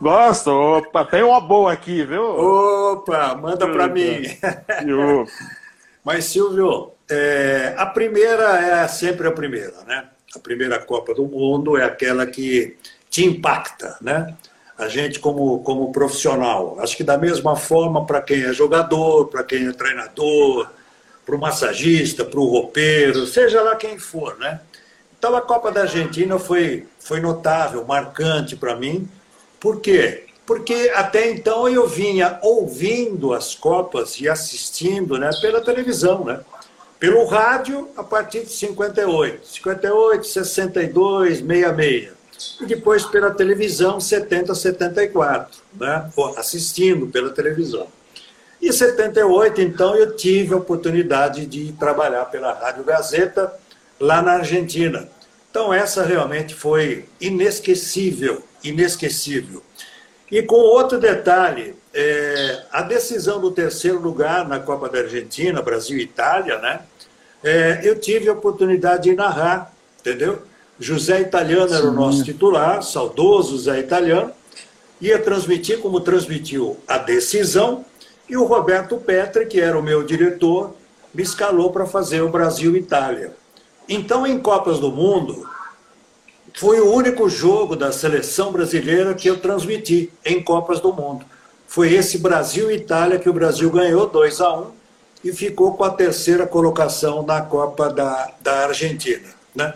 S1: Gosto? Opa, tem uma boa aqui, viu?
S2: Opa, manda para mim. Mas, Silvio, é, a primeira é sempre a primeira, né? A primeira Copa do Mundo é aquela que te impacta, né? A gente como, como profissional. Acho que da mesma forma para quem é jogador, para quem é treinador, para o massagista, para o roupeiro, seja lá quem for, né? Então a Copa da Argentina foi, foi notável, marcante para mim. Por quê? Porque até então eu vinha ouvindo as Copas e assistindo né, pela televisão, né? Pelo rádio a partir de 58, 58, 62, 66. E depois pela televisão 70, 74, né? Assistindo pela televisão. Em 78, então, eu tive a oportunidade de trabalhar pela Rádio Gazeta lá na Argentina. Então, essa realmente foi inesquecível, inesquecível. E com outro detalhe, é, a decisão do terceiro lugar na Copa da Argentina, Brasil e Itália, né? É, eu tive a oportunidade de narrar, entendeu? José Italiano era o nosso titular, saudoso José Italiano, ia transmitir como transmitiu a decisão e o Roberto Petri, que era o meu diretor, me escalou para fazer o Brasil-Itália. Então, em Copas do Mundo, foi o único jogo da seleção brasileira que eu transmiti em Copas do Mundo. Foi esse Brasil-Itália que o Brasil ganhou 2 a 1 e ficou com a terceira colocação na Copa da, da Argentina. Né?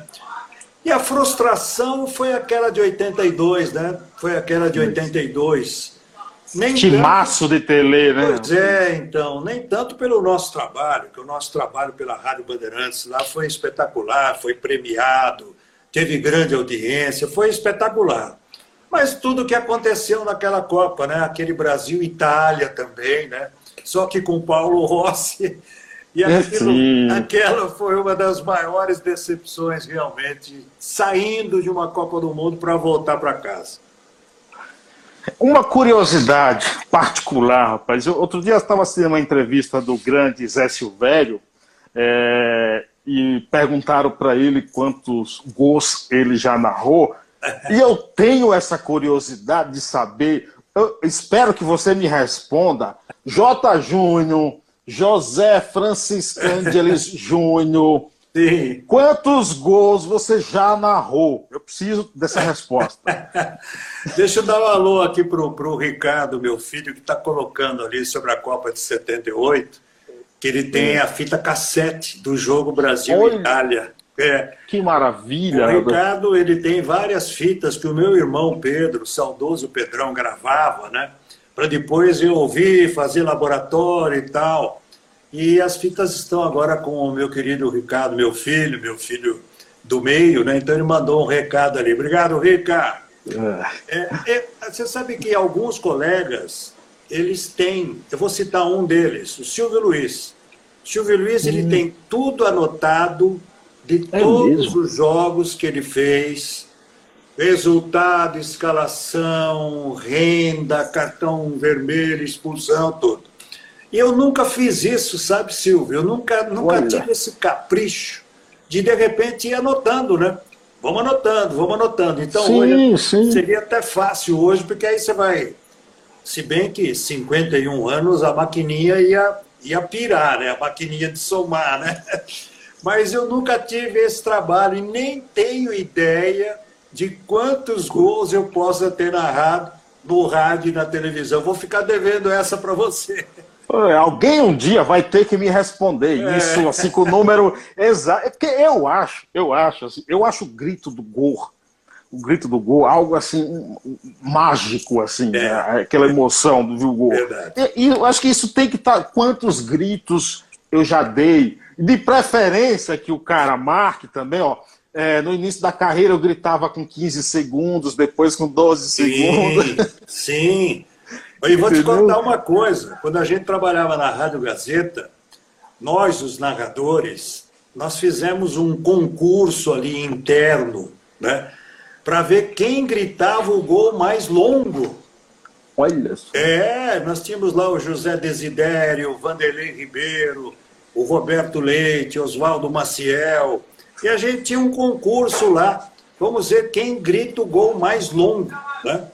S2: E a frustração foi aquela de 82, né? Foi aquela de 82
S1: nem Timaço tanto, de tele, né?
S2: Pois é, então, nem tanto pelo nosso trabalho, que o nosso trabalho pela Rádio Bandeirantes lá foi espetacular, foi premiado, teve grande audiência, foi espetacular. Mas tudo que aconteceu naquela Copa, né? Aquele Brasil-Itália também, né? Só que com Paulo Rossi. E aquilo, aquela foi uma das maiores decepções, realmente, saindo de uma Copa do Mundo para voltar para casa.
S1: Uma curiosidade particular, rapaz. Eu, outro dia estava assistindo uma entrevista do grande Zé Silvério é, e perguntaram para ele quantos gols ele já narrou. E eu tenho essa curiosidade de saber. Eu espero que você me responda. J. Júnior, José Francis Angeles Júnior, Sim. Quantos gols você já narrou? Eu preciso dessa resposta.
S2: Deixa eu dar um alô aqui para o Ricardo, meu filho, que está colocando ali sobre a Copa de 78, que ele tem a fita cassete do jogo Brasil-Itália.
S1: É. Que maravilha!
S2: O Ricardo ele tem várias fitas que o meu irmão Pedro, saudoso Pedrão, gravava, né? Para depois eu ouvir, fazer laboratório e tal. E as fitas estão agora com o meu querido Ricardo, meu filho, meu filho do meio, né? Então ele mandou um recado ali. Obrigado, Ricardo. É. é, é, você sabe que alguns colegas, eles têm, eu vou citar um deles, o Silvio Luiz. Silvio Luiz, ele hum. tem tudo anotado de é todos mesmo? os jogos que ele fez. Resultado, escalação, renda, cartão vermelho, expulsão, tudo. E eu nunca fiz isso, sabe, Silvio? Eu nunca, nunca tive esse capricho de, de repente, ir anotando, né? Vamos anotando, vamos anotando. Então, sim, hoje, sim. seria até fácil hoje, porque aí você vai. Se bem que 51 anos a maquininha ia, ia pirar, né? A maquininha de somar, né? Mas eu nunca tive esse trabalho e nem tenho ideia de quantos gols eu possa ter narrado no rádio e na televisão. Vou ficar devendo essa para você.
S1: Alguém um dia vai ter que me responder é. isso, assim, com o número exato. É porque eu acho, eu acho, assim, eu acho o grito do gol, o grito do gol, algo assim, mágico, assim, é. né? aquela emoção do gol. E, e, eu acho que isso tem que estar. Tá, quantos gritos eu já dei, de preferência que o cara marque também, ó. É, no início da carreira eu gritava com 15 segundos, depois com 12 sim, segundos.
S2: Sim. E vou te contar uma coisa: quando a gente trabalhava na Rádio Gazeta, nós, os narradores, nós fizemos um concurso ali interno, né? Para ver quem gritava o gol mais longo.
S1: Olha só.
S2: É, nós tínhamos lá o José Desidério, o Vanderlei Ribeiro, o Roberto Leite, Oswaldo Maciel. E a gente tinha um concurso lá. Vamos ver quem grita o gol mais longo. Né?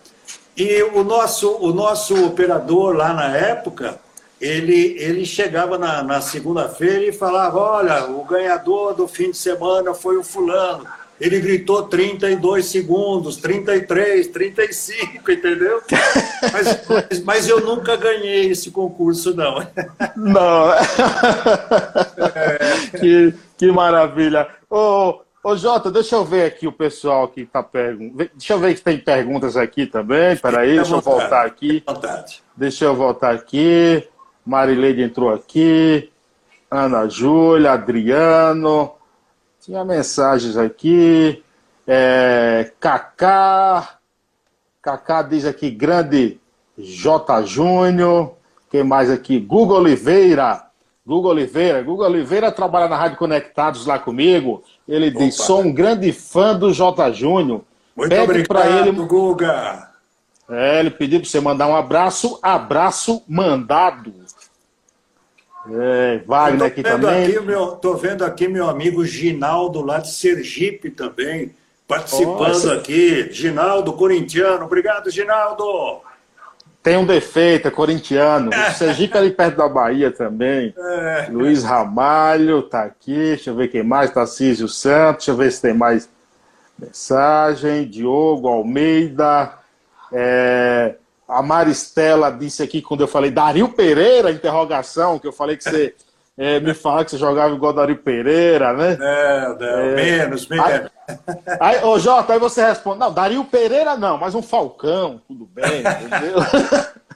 S2: E o nosso, o nosso operador lá na época, ele, ele chegava na, na segunda-feira e falava: Olha, o ganhador do fim de semana foi o Fulano. Ele gritou 32 segundos, 33, 35, entendeu? Mas, mas, mas eu nunca ganhei esse concurso, não.
S1: Não. É. Que, que maravilha. Ô, Ô, Jota, deixa eu ver aqui o pessoal que está perguntando. Deixa eu ver se tem perguntas aqui também. Peraí, deixa eu voltar aqui. Deixa eu voltar aqui. Marileide entrou aqui. Ana Júlia, Adriano. Tinha mensagens aqui. É, Cacá. Cacá diz aqui, grande J. Júnior. Quem mais aqui? Google Oliveira. Google Oliveira. Google Oliveira trabalha na Rádio Conectados lá comigo. Ele Opa. diz: sou um grande fã do J. Júnior.
S2: Muito Pede obrigado, ele... Guga.
S1: É, ele pediu para você mandar um abraço, abraço mandado. É, Wagner aqui também.
S2: Aqui meu, tô vendo aqui meu amigo Ginaldo lá de Sergipe também, participando Nossa. aqui. Ginaldo, corintiano. Obrigado, Ginaldo.
S1: Tem um defeito, é corintiano. O Sergipe é ali perto da Bahia também. É. Luiz Ramalho tá aqui. Deixa eu ver quem mais. Tarcísio Santos. Deixa eu ver se tem mais mensagem. Diogo Almeida. É... A Maristela disse aqui quando eu falei Dario Pereira, interrogação, que eu falei que você é, me fala que você jogava igual Dario Pereira, né?
S2: É, é, menos, menos. Aí,
S1: aí, ô Jota, aí você responde, não, Dario Pereira não, mas um Falcão, tudo bem, entendeu?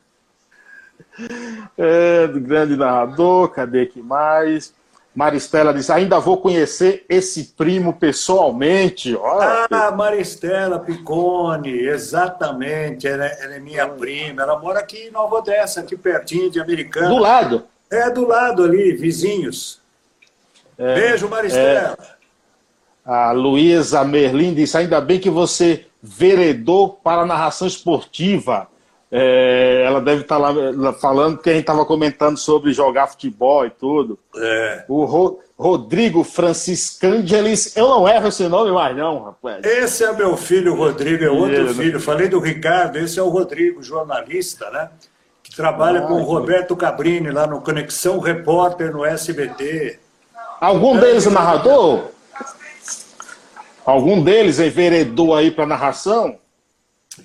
S1: é, do grande narrador, cadê que mais? Maristela diz, ainda vou conhecer esse primo pessoalmente.
S2: Olha, ah, Maristela Picone, exatamente, ela, é, ela é minha prima, ela mora aqui em Nova Odessa, aqui pertinho de Americana.
S1: Do lado?
S2: É do lado ali, vizinhos. É, Beijo, Maristela. É,
S1: a Luísa Merlin disse: ainda bem que você veredou para a narração esportiva. É, ela deve estar tá lá falando que a gente estava comentando sobre jogar futebol e tudo. É. O Ro, Rodrigo Franciscangelis, eu não erro esse nome mais, não, rapaz.
S2: Esse é meu filho, Rodrigo, é outro filho. Falei do Ricardo, esse é o Rodrigo, jornalista, né? que trabalha ah, com o Roberto Cabrini lá no Conexão Repórter no SBT.
S1: Algum é, deles é narrador? Algum deles enveredou aí para narração?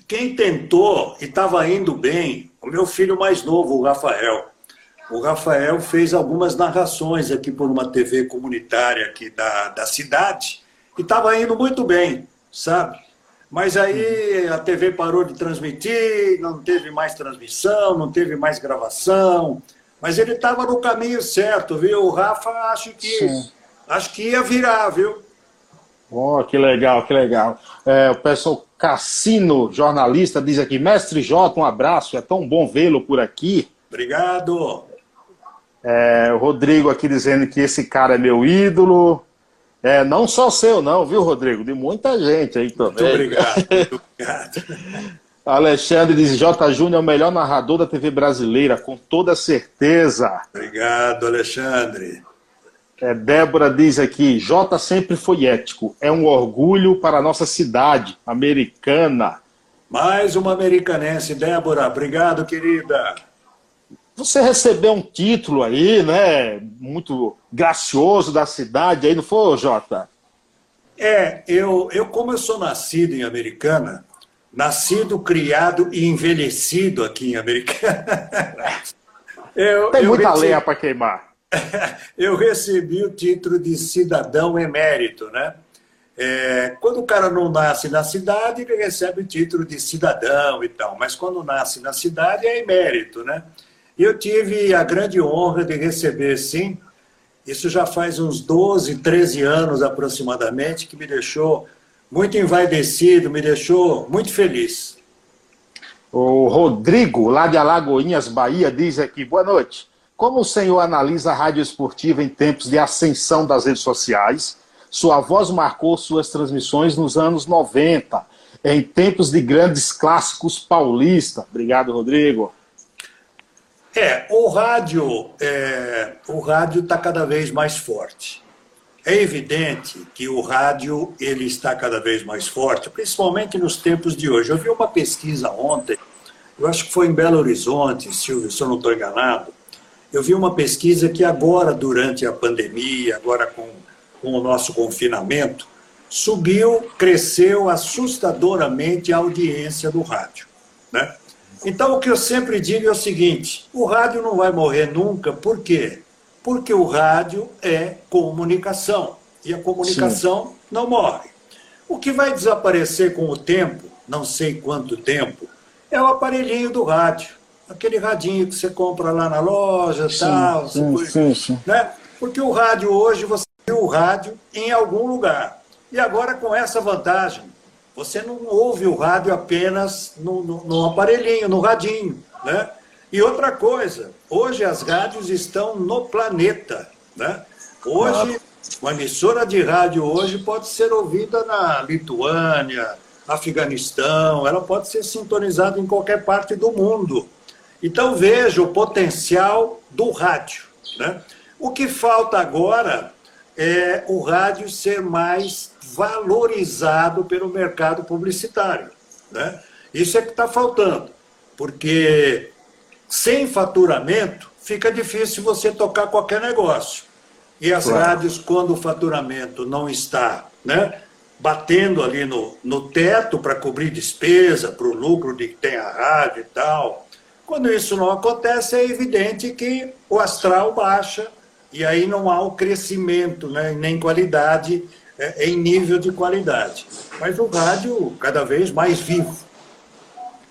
S2: Quem tentou e estava indo bem, o meu filho mais novo, o Rafael. O Rafael fez algumas narrações aqui por uma TV comunitária aqui da, da cidade e estava indo muito bem, sabe? Mas aí a TV parou de transmitir, não teve mais transmissão, não teve mais gravação. Mas ele estava no caminho certo, viu? O Rafa acho que acho que ia virar, viu?
S1: Oh, que legal, que legal. É, o pessoal Cassino, jornalista, diz aqui, mestre J, um abraço, é tão bom vê-lo por aqui.
S2: Obrigado.
S1: É, o Rodrigo aqui dizendo que esse cara é meu ídolo. É, não só seu, não, viu, Rodrigo? De muita gente aí também.
S2: Muito obrigado. Muito obrigado.
S1: Alexandre diz: J. Júnior é o melhor narrador da TV brasileira, com toda certeza.
S2: Obrigado, Alexandre.
S1: É, Débora diz aqui: J sempre foi ético. É um orgulho para a nossa cidade americana.
S2: Mais uma americanense, Débora. Obrigado, querida.
S1: Você recebeu um título aí, né? Muito gracioso da cidade aí, não foi, Jota?
S2: É, eu, eu como eu sou nascido em Americana, nascido, criado e envelhecido aqui em Americana.
S1: eu, Tem eu muita recebi, lenha para queimar.
S2: eu recebi o título de cidadão emérito, né? É, quando o cara não nasce na cidade, ele recebe o título de cidadão e tal, mas quando nasce na cidade é emérito, né? E eu tive a grande honra de receber, sim, isso já faz uns 12, 13 anos aproximadamente, que me deixou muito envaidecido, me deixou muito feliz.
S1: O Rodrigo, lá de Alagoinhas, Bahia, diz aqui: boa noite. Como o senhor analisa a rádio esportiva em tempos de ascensão das redes sociais? Sua voz marcou suas transmissões nos anos 90, em tempos de grandes clássicos paulista. Obrigado, Rodrigo.
S2: É, o rádio é, o rádio está cada vez mais forte. É evidente que o rádio ele está cada vez mais forte, principalmente nos tempos de hoje. Eu vi uma pesquisa ontem, eu acho que foi em Belo Horizonte, Silvio, se eu não estou enganado. Eu vi uma pesquisa que agora, durante a pandemia, agora com, com o nosso confinamento, subiu, cresceu assustadoramente a audiência do rádio. Né? Então, o que eu sempre digo é o seguinte: o rádio não vai morrer nunca, por quê? Porque o rádio é comunicação e a comunicação Sim. não morre. O que vai desaparecer com o tempo, não sei quanto tempo, é o aparelhinho do rádio. Aquele radinho que você compra lá na loja, sim, tal, sim, sim, sim. Né? Porque o rádio hoje, você viu o rádio em algum lugar. E agora com essa vantagem, você não ouve o rádio apenas no, no, no aparelhinho, no radinho, né? E outra coisa, hoje as rádios estão no planeta. Né? Hoje, uma emissora de rádio hoje pode ser ouvida na Lituânia, Afeganistão, ela pode ser sintonizada em qualquer parte do mundo. Então veja o potencial do rádio. Né? O que falta agora é o rádio ser mais valorizado pelo mercado publicitário. Né? Isso é que está faltando, porque sem faturamento, fica difícil você tocar qualquer negócio. E as claro. rádios, quando o faturamento não está né, batendo ali no, no teto para cobrir despesa, para o lucro de que tem a rádio e tal, quando isso não acontece, é evidente que o astral baixa e aí não há o crescimento, né, nem qualidade, é, em nível de qualidade. Mas o rádio cada vez mais vivo.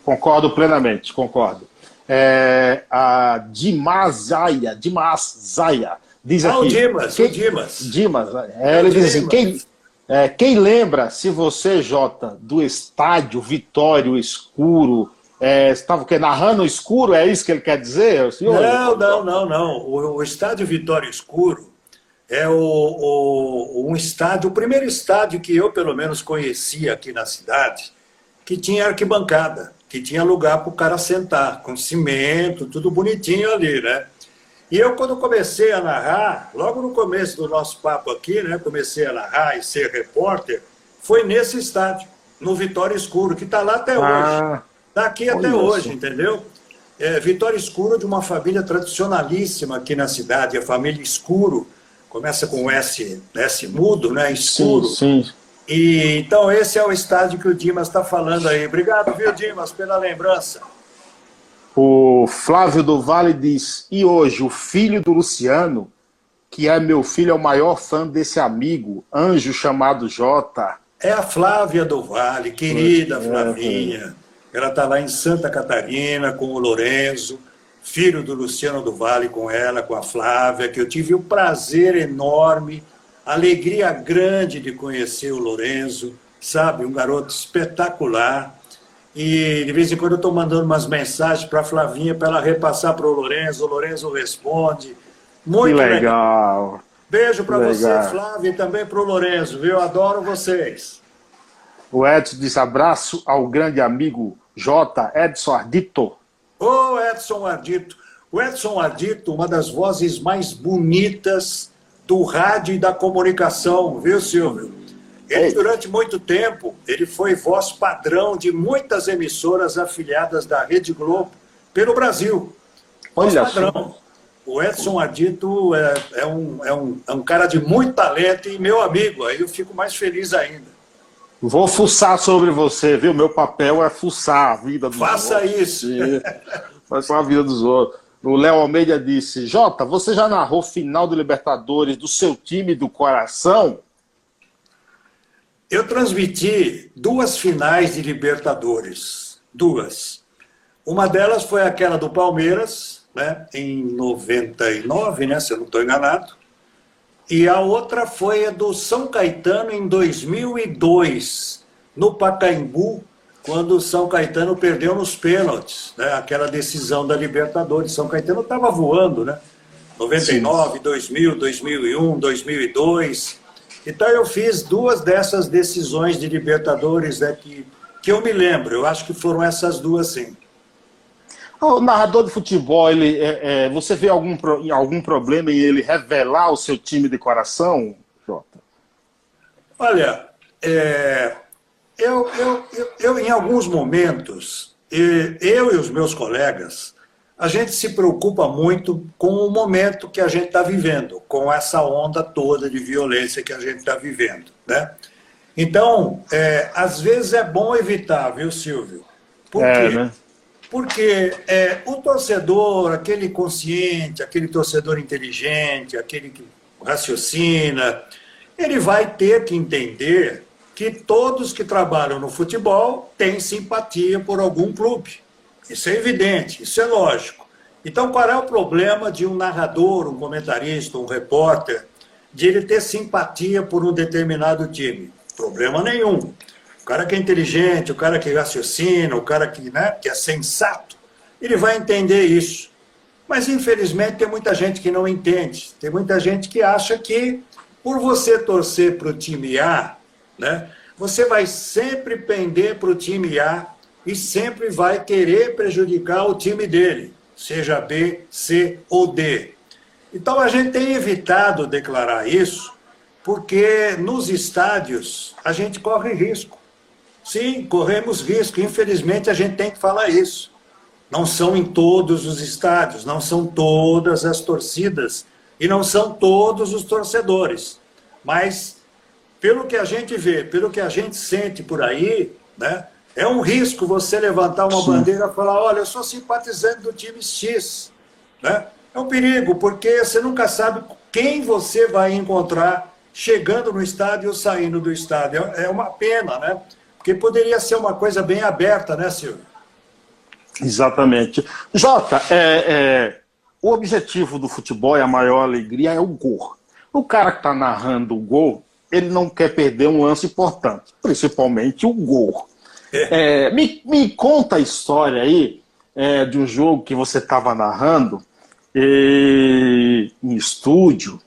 S1: Concordo plenamente, concordo é, a Dimas Zaya, Dimas Zaya, diz aqui... Ah, o
S2: Dimas, quem, o Dimas.
S1: Dimas, é, ele diz assim, quem, é, quem lembra, se você, Jota, do estádio Vitório Escuro, é, estava o quê? Narrando o escuro, é isso que ele quer dizer?
S2: Senhor? Não, não, não, não. O, o estádio Vitório Escuro é o, o, um estádio, o primeiro estádio que eu, pelo menos, conhecia aqui na cidade, que tinha arquibancada que tinha lugar para o cara sentar, com cimento, tudo bonitinho ali, né? E eu, quando comecei a narrar, logo no começo do nosso papo aqui, né? Comecei a narrar e ser repórter, foi nesse estádio, no Vitória Escuro, que está lá até ah, hoje. Está aqui até hoje, entendeu? É, Vitória Escuro de uma família tradicionalíssima aqui na cidade, a família Escuro, começa com S, S mudo, né? Escuro. Sim, sim. E, então, esse é o estádio que o Dimas está falando aí. Obrigado, viu, Dimas, pela lembrança.
S1: O Flávio do Vale diz: e hoje o filho do Luciano, que é meu filho, é o maior fã desse amigo, anjo chamado Jota.
S2: É a Flávia do Vale, querida é, Flavinha. Ela está lá em Santa Catarina com o Lorenzo, filho do Luciano do Vale, com ela, com a Flávia, que eu tive o prazer enorme alegria grande de conhecer o Lorenzo, sabe? Um garoto espetacular. E de vez em quando eu estou mandando umas mensagens para a Flavinha para ela repassar para o Lorenzo. O Lorenzo responde. Muito que legal. legal. Beijo para você, Flávio, e também para o Lourenço, viu? Adoro vocês.
S1: O Edson diz abraço ao grande amigo J. Edson Ardito.
S2: Ô, Edson Ardito. O Edson Ardito, uma das vozes mais bonitas do rádio e da comunicação, viu, Silvio? Ele, durante muito tempo, ele foi voz padrão de muitas emissoras afiliadas da Rede Globo pelo Brasil. Voz Olha padrão. Só. O Edson Ardito é, é, um, é, um, é um cara de muito talento e meu amigo, aí eu fico mais feliz ainda.
S1: Vou fuçar sobre você, viu? Meu papel é fuçar a vida dos
S2: Faça outros. isso.
S1: Faça a vida dos outros. O Léo Almeida disse: Jota, você já narrou final do Libertadores do seu time do coração?
S2: Eu transmiti duas finais de Libertadores. Duas. Uma delas foi aquela do Palmeiras, né, em 99, né, se eu não estou enganado. E a outra foi a do São Caetano em 2002, no Pacaembu, quando o São Caetano perdeu nos pênaltis, né? aquela decisão da Libertadores. São Caetano estava voando, né? 99, Sim. 2000, 2001, 2002. Então eu fiz duas dessas decisões de Libertadores né, que, que eu me lembro. Eu acho que foram essas duas, sim.
S1: O narrador de futebol, ele, é, é, você vê algum, algum problema em ele revelar o seu time de coração, Jota?
S2: Olha, é, eu, eu, eu, eu, em alguns momentos, eu e os meus colegas, a gente se preocupa muito com o momento que a gente está vivendo, com essa onda toda de violência que a gente está vivendo, né? Então, é, às vezes é bom evitar, viu, Silvio? Por é, quê? Né? Porque é, o torcedor, aquele consciente, aquele torcedor inteligente, aquele que raciocina, ele vai ter que entender que todos que trabalham no futebol têm simpatia por algum clube. Isso é evidente, isso é lógico. Então, qual é o problema de um narrador, um comentarista, um repórter, de ele ter simpatia por um determinado time? Problema nenhum. O cara que é inteligente, o cara que raciocina, o cara que, né, que é sensato, ele vai entender isso. Mas, infelizmente, tem muita gente que não entende. Tem muita gente que acha que, por você torcer para o time A, né, você vai sempre pender para o time A e sempre vai querer prejudicar o time dele, seja B, C ou D. Então, a gente tem evitado declarar isso, porque nos estádios a gente corre risco. Sim, corremos risco. Infelizmente, a gente tem que falar isso. Não são em todos os estádios, não são todas as torcidas e não são todos os torcedores. Mas, pelo que a gente vê, pelo que a gente sente por aí, né, é um risco você levantar uma Sim. bandeira e falar: olha, eu sou simpatizante do time X. Né? É um perigo, porque você nunca sabe quem você vai encontrar chegando no estádio ou saindo do estádio. É uma pena, né? Porque poderia ser uma coisa bem aberta, né, Silvio?
S1: Exatamente. Jota, é, é, o objetivo do futebol e a maior alegria é o gol. O cara que está narrando o gol, ele não quer perder um lance importante, principalmente o gol. É. é me, me conta a história aí é, de um jogo que você estava narrando e, em estúdio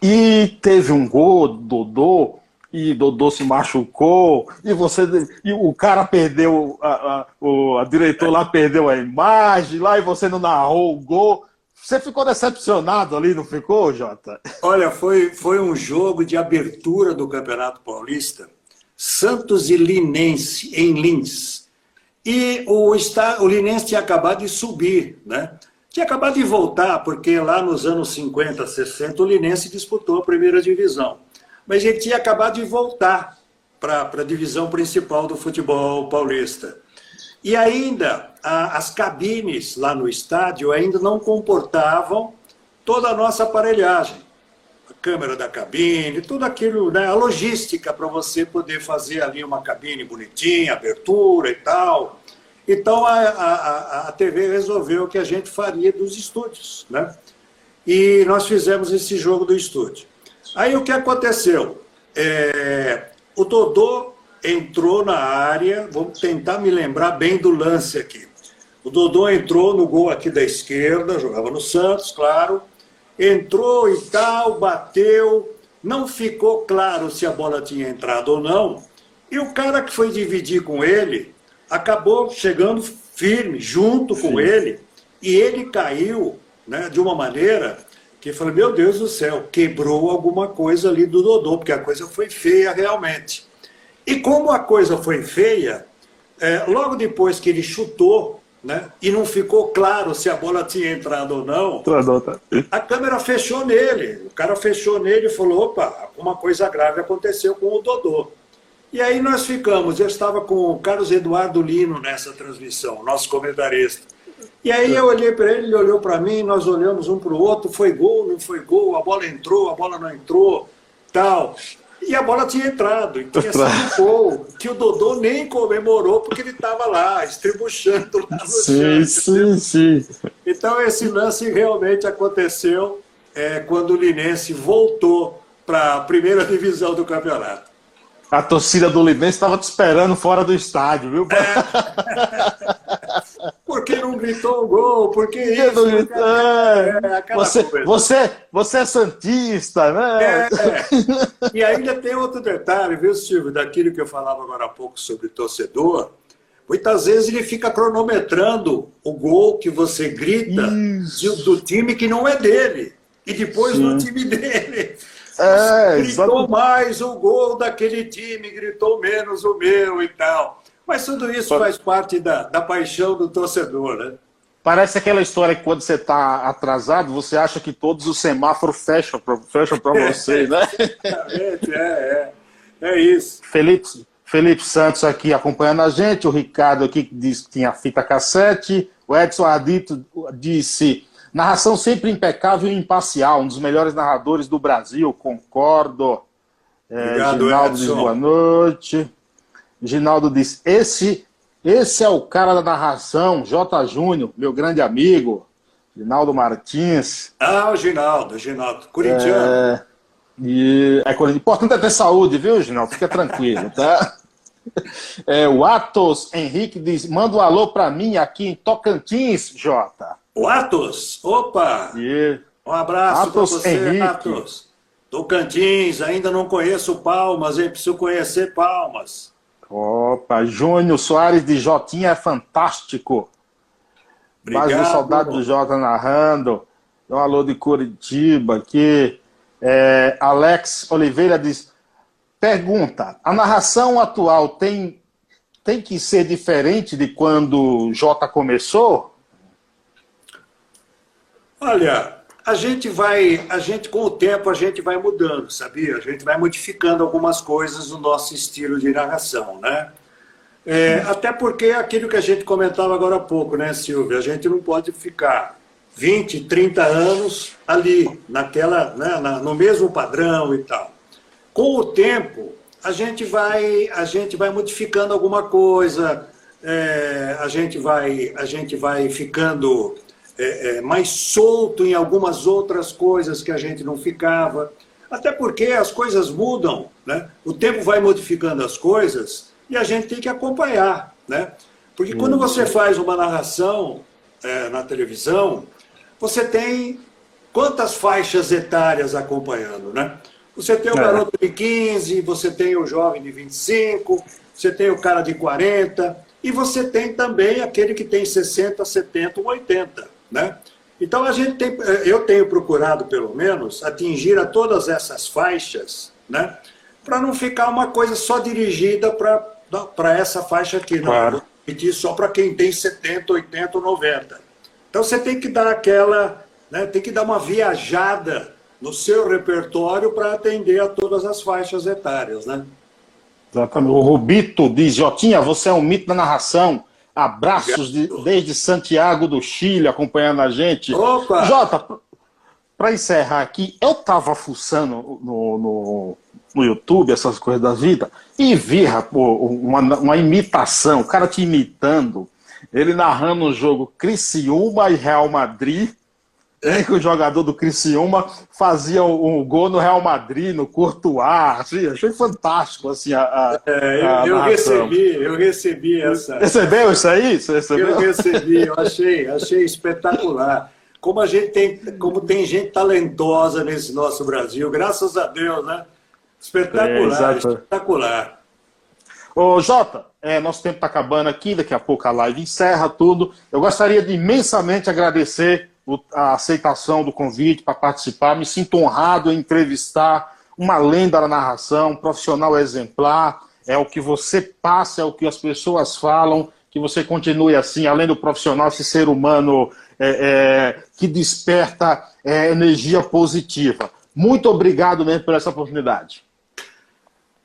S1: e teve um gol, Dodô, e Dodô se machucou, e você e o cara perdeu, a, a, o a diretor lá perdeu a imagem, lá e você não narrou o gol. Você ficou decepcionado ali, não ficou, Jota?
S2: Olha, foi, foi um jogo de abertura do Campeonato Paulista, Santos e Linense, em Lins. E o, o Linense tinha acabado de subir, né? Tinha acabado de voltar, porque lá nos anos 50, 60, o Linense disputou a primeira divisão mas ele tinha acabado de voltar para a divisão principal do futebol paulista. E ainda, a, as cabines lá no estádio ainda não comportavam toda a nossa aparelhagem. A câmera da cabine, tudo aquilo, né, a logística para você poder fazer ali uma cabine bonitinha, abertura e tal. Então a, a, a TV resolveu que a gente faria dos estúdios, né? E nós fizemos esse jogo do estúdio. Aí o que aconteceu? É, o Dodô entrou na área, vamos tentar me lembrar bem do lance aqui. O Dodô entrou no gol aqui da esquerda, jogava no Santos, claro, entrou e tal, bateu, não ficou claro se a bola tinha entrado ou não. E o cara que foi dividir com ele acabou chegando firme, junto com Sim. ele, e ele caiu né, de uma maneira que falou: Meu Deus do céu, quebrou alguma coisa ali do Dodô, porque a coisa foi feia realmente. E como a coisa foi feia, é, logo depois que ele chutou, né, e não ficou claro se a bola tinha entrado ou não, tá. a câmera fechou nele. O cara fechou nele e falou: opa, alguma coisa grave aconteceu com o Dodô. E aí nós ficamos, eu estava com o Carlos Eduardo Lino nessa transmissão, nosso comentarista. E aí eu olhei para ele, ele olhou para mim, nós olhamos um para o outro, foi gol, não foi gol, a bola entrou, a bola não entrou, tal. E a bola tinha entrado, e tinha sido gol, que o Dodô nem comemorou porque ele estava lá, estribuchando lá no
S1: sim, chão. Sim, sim.
S2: Então esse lance realmente aconteceu é, quando o Linense voltou para a primeira divisão do campeonato.
S1: A torcida do Linense estava te esperando fora do estádio, viu?
S2: É. Gritou o gol? Por que isso? Gritou?
S1: É, é você, você, você é santista, né? É,
S2: é. E ainda tem outro detalhe, viu, Silvio, daquilo que eu falava agora há pouco sobre torcedor. Muitas vezes ele fica cronometrando o gol que você grita do time que não é dele. E depois Sim. no time dele. É, gritou mais o gol daquele time, gritou menos o meu e tal. Mas tudo isso faz parte da, da paixão do torcedor, né?
S1: Parece aquela história que quando você está atrasado, você acha que todos os semáforos fecham para fecham você, né?
S2: é, é, é isso.
S1: Felipe, Felipe Santos aqui acompanhando a gente, o Ricardo aqui que disse que tinha fita cassete, o Edson Ardito disse narração sempre impecável e imparcial, um dos melhores narradores do Brasil, concordo. É, Obrigado, Ginaldo Edson. boa noite. Ginaldo disse: esse, esse é o cara da narração, J. Júnior, meu grande amigo, Ginaldo Martins.
S2: Ah, o Ginaldo, Ginaldo, corintiano.
S1: É, e é importante é ter saúde, viu, Ginaldo? Fica tranquilo, tá? É, o Atos Henrique diz: manda um alô para mim aqui em Tocantins, Jota.
S2: O Atos, opa!
S1: E...
S2: Um abraço para você, Henrique. Atos. Tocantins, ainda não conheço Palmas, hein? Preciso conhecer Palmas.
S1: Opa, Júnior Soares de Jotinha é fantástico. Obrigado. Mais um saudade do Jota narrando. Um alô de Curitiba aqui. É, Alex Oliveira diz: pergunta, a narração atual tem, tem que ser diferente de quando o Jota começou?
S2: Olha, a gente vai, a gente com o tempo a gente vai mudando, sabia? A gente vai modificando algumas coisas no nosso estilo de narração, né? É, até porque aquilo que a gente comentava agora há pouco, né, Silvia? A gente não pode ficar 20, 30 anos ali, naquela, né, na, no mesmo padrão e tal. Com o tempo, a gente vai, a gente vai modificando alguma coisa, é, a gente vai, a gente vai ficando é, é, mais solto em algumas outras coisas que a gente não ficava. Até porque as coisas mudam, né? o tempo vai modificando as coisas e a gente tem que acompanhar. Né? Porque quando você faz uma narração é, na televisão, você tem quantas faixas etárias acompanhando, né? Você tem o é. garoto de 15, você tem o jovem de 25, você tem o cara de 40, e você tem também aquele que tem 60, 70, 80. Né? Então a gente tem, eh, eu tenho procurado pelo menos atingir a todas essas faixas, né? Para não ficar uma coisa só dirigida para essa faixa aqui, não. Claro. Repetir só para quem tem 70, 80, 90. Então você tem que dar aquela, né, tem que dar uma viajada no seu repertório para atender a todas as faixas etárias, né?
S1: Exatamente. O Rubito diz, Jotinha, você é um mito da narração. Abraços de, desde Santiago do Chile acompanhando a gente.
S2: Opa!
S1: Jota, para encerrar aqui, eu tava fuçando no, no, no, YouTube, essas coisas da vida, e vi uma, uma imitação, o cara te imitando, ele narrando o jogo Criciúma e Real Madrid, em que o jogador do Criciúma fazia um, um gol no Real Madrid, no Courtois, assim, achei fantástico, assim, a, a,
S2: é, eu, eu recebi, eu recebi essa...
S1: Recebeu isso aí? Recebeu?
S2: Eu recebi, eu achei, achei espetacular. como a gente tem, como tem gente talentosa nesse nosso Brasil, graças a Deus, né? Espetacular, é, espetacular.
S1: Ô, Jota, é, nosso tempo está acabando aqui, daqui a pouco a live encerra tudo. Eu gostaria de imensamente agradecer a aceitação do convite para participar. Me sinto honrado em entrevistar uma lenda da narração, um profissional exemplar. É o que você passa, é o que as pessoas falam. Que você continue assim, além do profissional, esse ser humano é, é, que desperta é, energia positiva. Muito obrigado mesmo por essa oportunidade.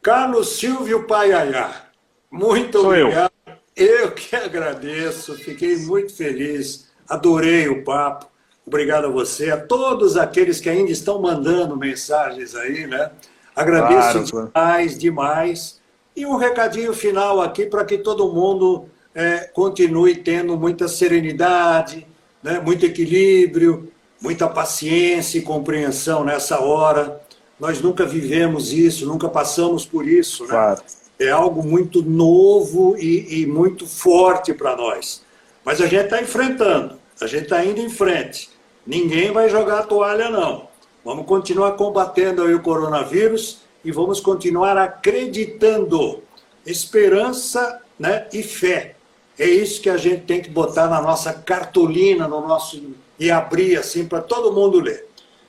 S2: Carlos Silvio Paiaiá, muito Sou obrigado. Eu. eu que agradeço, fiquei muito feliz, adorei o papo. Obrigado a você, a todos aqueles que ainda estão mandando mensagens aí, né? Agradeço claro, demais, demais. E um recadinho final aqui para que todo mundo é, continue tendo muita serenidade, né? muito equilíbrio, muita paciência e compreensão nessa hora nós nunca vivemos isso, nunca passamos por isso. Né? Claro. É algo muito novo e, e muito forte para nós. Mas a gente está enfrentando, a gente está indo em frente. Ninguém vai jogar a toalha, não. Vamos continuar combatendo o coronavírus e vamos continuar acreditando. Esperança né, e fé. É isso que a gente tem que botar na nossa cartolina, no nosso e abrir assim para todo mundo ler.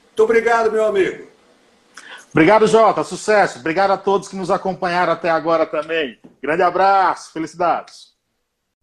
S2: Muito obrigado, meu amigo.
S1: Obrigado, Jota. Sucesso. Obrigado a todos que nos acompanharam até agora também. Grande abraço. Felicidades.